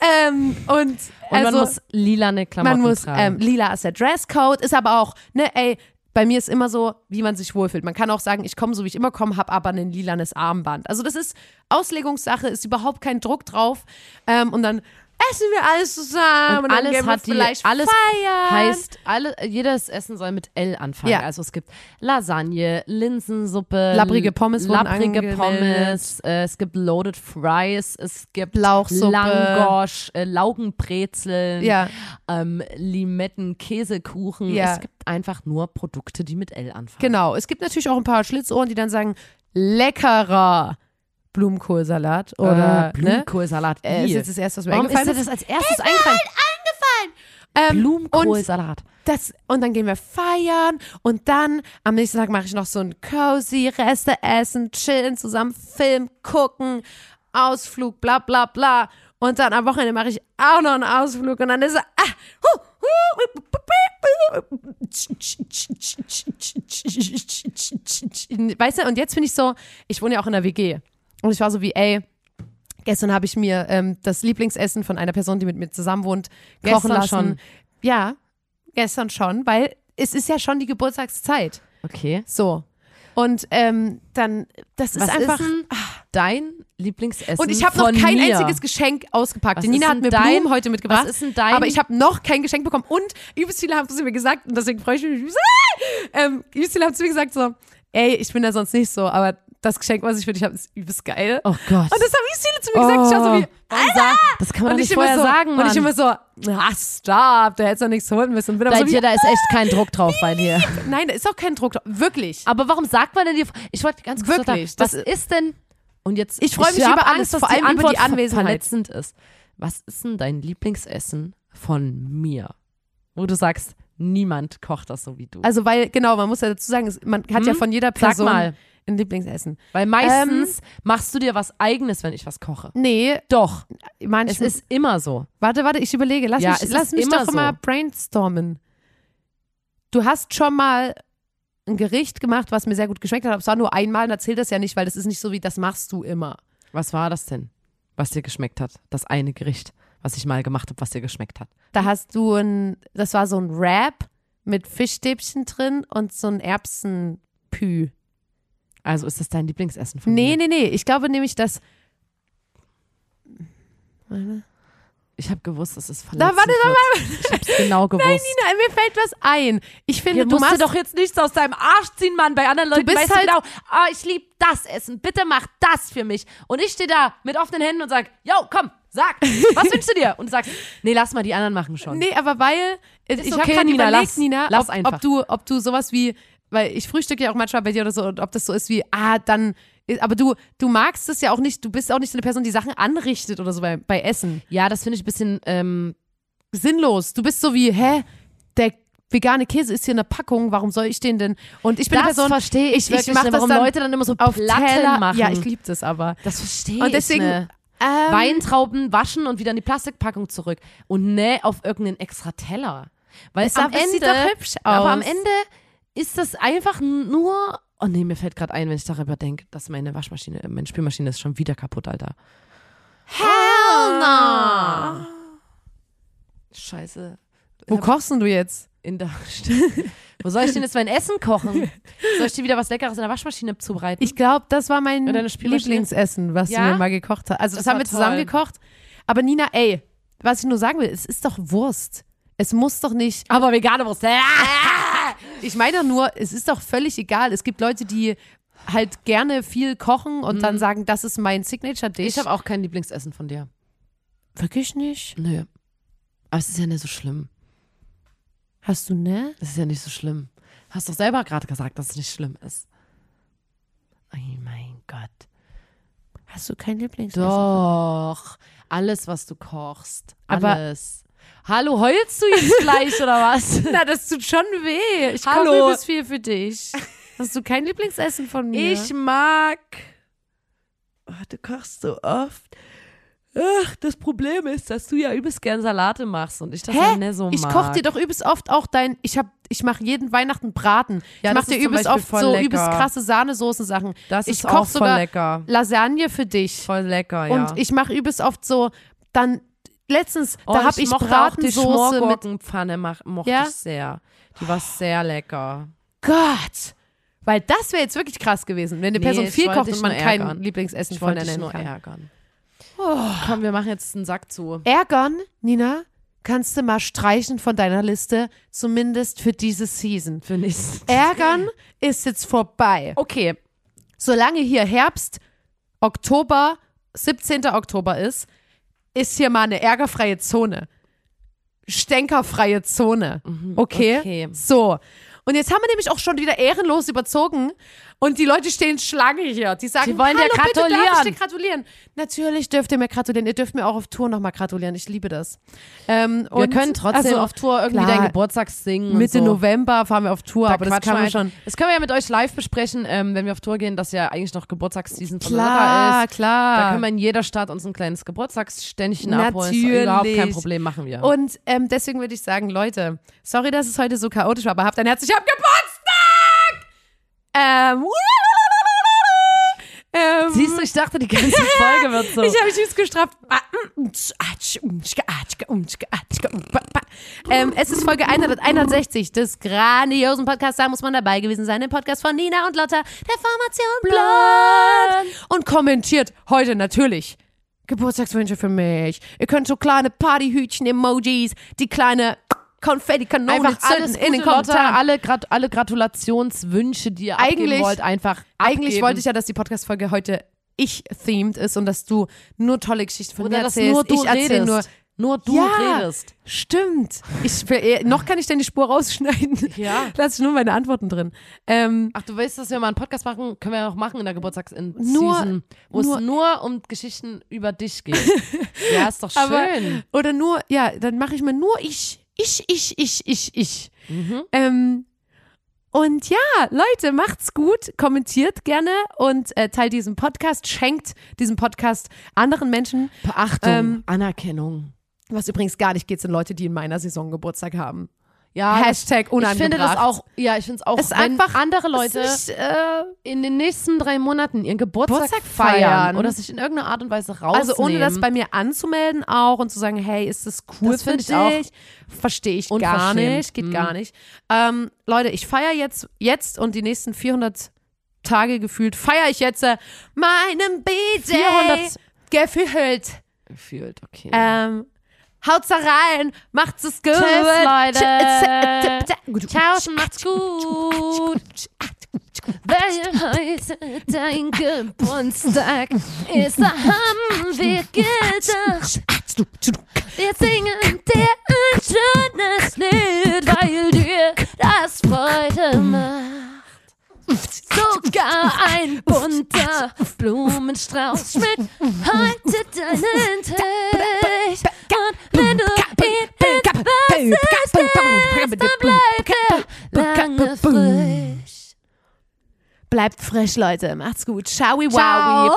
Ähm, und Und also, man muss lilane Klamotten man muss, tragen. ähm, lila ist der Dresscode, ist aber auch, ne, ey, bei mir ist immer so, wie man sich wohlfühlt. Man kann auch sagen, ich komme so, wie ich immer komme, habe aber ein lilanes Armband. Also das ist Auslegungssache, ist überhaupt kein Druck drauf. Ähm, und dann essen wir alles zusammen und, und alles hat die, alles feiern. heißt, alle, jedes Essen soll mit L anfangen. Ja. Also es gibt Lasagne, Linsensuppe, Labbrige Pommes angemeldet. Pommes, äh, es gibt Loaded Fries, es gibt Lauchsuppe. Langosch, äh, Laugenbrezeln, Ja. ähm, Limetten, Käsekuchen. Ja. Es gibt einfach nur Produkte, die mit L anfangen. Genau. Es gibt natürlich auch ein paar Schlitzohren, die dann sagen, leckerer Blumenkohlsalat oder ne? Blumenkohlsalat. Äh, ist jetzt das erste, was mir Warum ist eingefallen dir das als erstes eingefallen? Ähm, und Blumenkohlsalat. das und dann gehen wir feiern und dann am nächsten Tag mache ich noch so ein cozy Reste essen, chillen zusammen, Film gucken, Ausflug, bla bla bla und dann am Wochenende mache ich auch noch einen Ausflug und dann ist er ah, hu, hu. weißt du und jetzt bin ich so, ich wohne ja auch in der WG und ich war so wie ey Gestern habe ich mir ähm, das Lieblingsessen von einer Person, die mit mir zusammen wohnt, kochen Gestern lassen. schon? Ja, gestern schon, weil es ist ja schon die Geburtstagszeit. Okay. So. Und ähm, dann, das ist Was einfach. ist denn dein Lieblingsessen und ich habe noch kein mir? einziges Geschenk ausgepackt. Was Nina hat mir dein- Blumen heute mitgebracht. Was ist denn dein aber ich habe noch kein Geschenk bekommen. Und übelst viele haben zu mir gesagt, und deswegen freue ich mich. ähm, übelst viele haben zu mir gesagt so, ey, ich bin da sonst nicht so, aber das Geschenk, was ich für dich habe, ist übelst geil. Oh Gott. Und das haben übelst viele zu mir gesagt. Ich war so wie, Warum sag- das kann man und doch ich nicht immer vorher so, sagen, Mann. Und ich immer so, ah, stop, da hättest du nichts holen müssen. Bin bei so wie, dir, da ist echt kein Druck drauf bei dir. nein, da ist auch kein Druck drauf. Wirklich. Aber warum sagt man denn dir, ich wollte ganz kurz Wirklich, sagen, was ist denn, und jetzt, Ich freu mich hab über alles, Angst, vor die allem über die Anwesenheit. verletzend ist. Was ist denn dein Lieblingsessen von mir? Wo du sagst, niemand kocht das so wie du. Also, weil, genau, man muss ja dazu sagen, man hat ja Hm? von jeder Sag Person mal. Ein Lieblingsessen. Weil meistens machst du dir was eigenes, wenn ich was koche. Nee, Doch, manchmal. es ist immer so. warte, warte, ich überlege. Lass Ja, mich, lass mich doch mal so. brainstormen. Du hast schon mal ein Gericht gemacht, was mir sehr gut geschmeckt hat, aber es war nur einmal und erzähl das ja nicht, weil das ist nicht so wie, das machst du immer. Was war das denn, was dir geschmeckt hat? Das eine Gericht, was ich mal gemacht habe, was dir geschmeckt hat. Da hast du ein, das war so ein Wrap mit Fischstäbchen drin und so ein Erbsenpü. Also ist das dein Lieblingsessen von Nee, mir? nee, nee. Ich glaube nämlich, dass. Ich habe gewusst, das ist Da, verletzend. warte, da, wird. Ich hab's genau gewusst. Nein, Nina, mir fällt was ein. Ich finde, Hier du musst machst du doch jetzt nichts aus deinem Arsch ziehen, Mann. Bei anderen Leuten bist weißt halt- du genau, ah, ich liebe das Essen. Bitte mach das für mich. Und ich stehe da mit offenen Händen und sag, yo, komm, Sag, was wünschst du dir? Und du sagst, nee, lass mal, die anderen machen schon. Nee, aber weil äh, ich habe okay, gerade Nina, überlegt, lass- Nina, lass ob, einfach. ob du, ob du sowas wie, weil ich frühstücke ja auch manchmal bei dir oder so, und ob das so ist wie, ah, dann, aber du, du magst es ja auch nicht, du bist auch nicht so eine Person, die Sachen anrichtet oder so bei, bei Essen. Ja, das finde ich ein bisschen, ähm, Sinnlos. Du bist so wie, hä, der vegane Käse ist hier in der Packung, warum soll ich den denn? Und ich bin eine das Person, verstehe ich, ich, wirklich ich mach nicht, das warum dann Leute dann immer so auf Platten Teller machen. Ja, ich liebe das aber. das verstehe Und deswegen, ich ne. ähm, Weintrauben waschen und wieder in die Plastikpackung zurück und ne auf irgendeinen extra Teller. Weil Es am aber Ende, sieht doch hübsch aber aus. am Ende ist das einfach nur, oh nee, mir fällt gerade ein, wenn ich darüber denke, dass meine Waschmaschine, äh, meine Spülmaschine ist schon wieder kaputt, Alter. Hell no. Scheiße. Wo kochst denn du jetzt? In der Wo soll ich denn jetzt mein Essen kochen? Soll ich dir wieder was Leckeres in der Waschmaschine zubereiten? Ich glaube, das war mein? Lieblingsessen, was Ja? du mir mal gekocht hast. Also das, Das haben wir zusammen toll. gekocht. Aber Nina, ey, was ich nur sagen will, es ist doch Wurst. Es muss doch nicht. aber vegane Wurst. Ich meine doch nur, es ist doch völlig egal. Es gibt Leute, die halt gerne viel kochen und dann sagen, das ist mein Signature-Dish. Mhm. Ich habe auch kein Lieblingsessen von dir. wirklich nicht. Nö. Aber es ist ja nicht so schlimm. Hast du ne? Es ist ja nicht so schlimm. Hast doch selber gerade gesagt, dass es nicht schlimm ist. Oh mein Gott. Hast du kein Lieblingsessen? Doch. Alles, was du kochst. Aber- Alles. Hallo, heulst du jetzt gleich oder was? Na, das tut schon weh. Ich Hallo. koche übelst viel für dich. Hast du kein Lieblingsessen von mir? Ich mag. Oh, du kochst so oft. Ach, das Problem ist, dass du ja übelst gern Salate machst und ich das ja Hä? nicht so mag. Ich koche dir doch übelst oft auch dein. Ich hab, ich mache jeden Weihnachten Braten. Ja, ich mache dir übelst oft so lecker. übelst krasse Sahnesoßen-Sachen. Das ich ist koch auch voll sogar lecker. Lasagne für dich. Voll lecker, ja. Und ich mache übelst oft so. Dann letztens, oh, da habe ich die Bratensoße mit. Mach- mochte Ja? ich sehr. Die war sehr lecker. Gott. Weil das wäre jetzt wirklich krass gewesen, wenn eine Nee, Person ich viel kocht und man kein ärgern. Lieblingsessen Ich von wollte der dich nennen nur kann. ärgern. Komm, wir machen jetzt einen Sack zu. Ärgern, Nina, kannst du mal streichen von deiner Liste, zumindest für diese Season. Finde ich. Ärgern ist jetzt vorbei. Okay. Solange hier Herbst, Oktober, 17. Oktober ist, ist hier mal eine ärgerfreie Zone. Stänkerfreie Zone. Okay? okay. So. Und jetzt haben wir nämlich auch schon wieder ehrenlos überzogen und die Leute stehen Schlange hier. Die sagen, Die wollen dir Hallo, bitte, darf ich gratulieren." dir gratulieren? Natürlich dürft ihr mir gratulieren. Ihr dürft mir auch auf Tour nochmal gratulieren. Ich liebe das. Ähm, Wir können trotzdem also, auf Tour irgendwie klar, deinen Geburtstag singen. Mitte so. November fahren wir auf Tour, aber das man wir schon. Das können wir ja mit euch live besprechen, ähm, wenn wir auf Tour gehen, dass ja eigentlich noch Geburtstagsseason von Klar, ist. klar. Da können wir in jeder Stadt uns ein kleines Geburtstagsständchen abholen. Ist Natürlich. überhaupt kein Problem, machen wir. Und ähm, deswegen würde ich sagen, Leute, sorry, dass es heute so chaotisch war, aber habt ein Herz. Ich hab Geburtstag! Ähm, ähm, Siehst du, ich dachte, die ganze Folge wird so. Ich habe mich süß gestrafft. Ähm, es ist Folge 161 des grandiosen Podcasts. Da muss man dabei gewesen sein. Im Podcast von Nina und Lotta, der Formation Blood. Und kommentiert heute natürlich Geburtstagswünsche für mich. Ihr könnt so kleine Partyhütchen-Emojis, die kleine Konfetti-Kanone einfach alles in den Kommentaren. alle, Grat alle Gratulationswünsche, die ihr Eigentlich- wollt, einfach Eigentlich abgeben. wollte ich ja, dass die Podcast-Folge heute ich-themed ist und dass du nur tolle Geschichten von Oder mir erzählst. nur du ich erzähle redest. nur Nur du Ja. redest. Stimmt. Ich, äh, noch kann ich denn die Spur rausschneiden. Ja. Lass ich nur meine Antworten drin. Ähm, Ach, du weißt, dass wir mal einen Podcast machen? Können wir ja auch machen in der Geburtstagsseason, Nur- wo nur- es nur um Geschichten über dich geht. ja, ist doch schön. aber, oder nur, ja, dann mache ich mal nur ich. Ich, ich, ich, ich, ich. Mhm. Ähm, und ja, Leute, macht's gut, kommentiert gerne und äh, teilt diesen Podcast, schenkt diesen Podcast anderen Menschen. Beachtung, Ähm, Anerkennung. Was übrigens gar nicht geht, sind Leute, die in meiner Saison Geburtstag haben. Ja, Hashtag ich unangebracht. finde das auch, ja, ich finde es auch, Es wenn einfach- andere Leute ist, äh, in den nächsten drei Monaten ihren Geburtstag, Geburtstag feiern, feiern. oder sich in irgendeiner Art und Weise rausnehmen. Also ohne das bei mir anzumelden auch und zu sagen, hey, ist das cool Das für ich dich? auch Verstehe ich gar nicht, geht Mhm. gar nicht. Ähm, Leute, ich feiere jetzt, jetzt und die nächsten 400 Tage gefühlt, feiere ich jetzt äh, meinen B-Day 400 gefühlt. gefühlt, okay. Ähm, haut's da rein, macht's es gut. Tschüss, Leute. Ciao, macht's gut. Heute dein Geburtstag ist, da haben wir gedacht. Wir singen dir ein schönes Lied, weil dir das Freude macht. Sogar ein bunter Blumenstrauß schmückt heute deinen Tisch. Und wenn du ihn stellst, dann bleibt er lange frisch. Bleibt frisch, Leute. Macht's gut. Ciao, Ciao. wowie.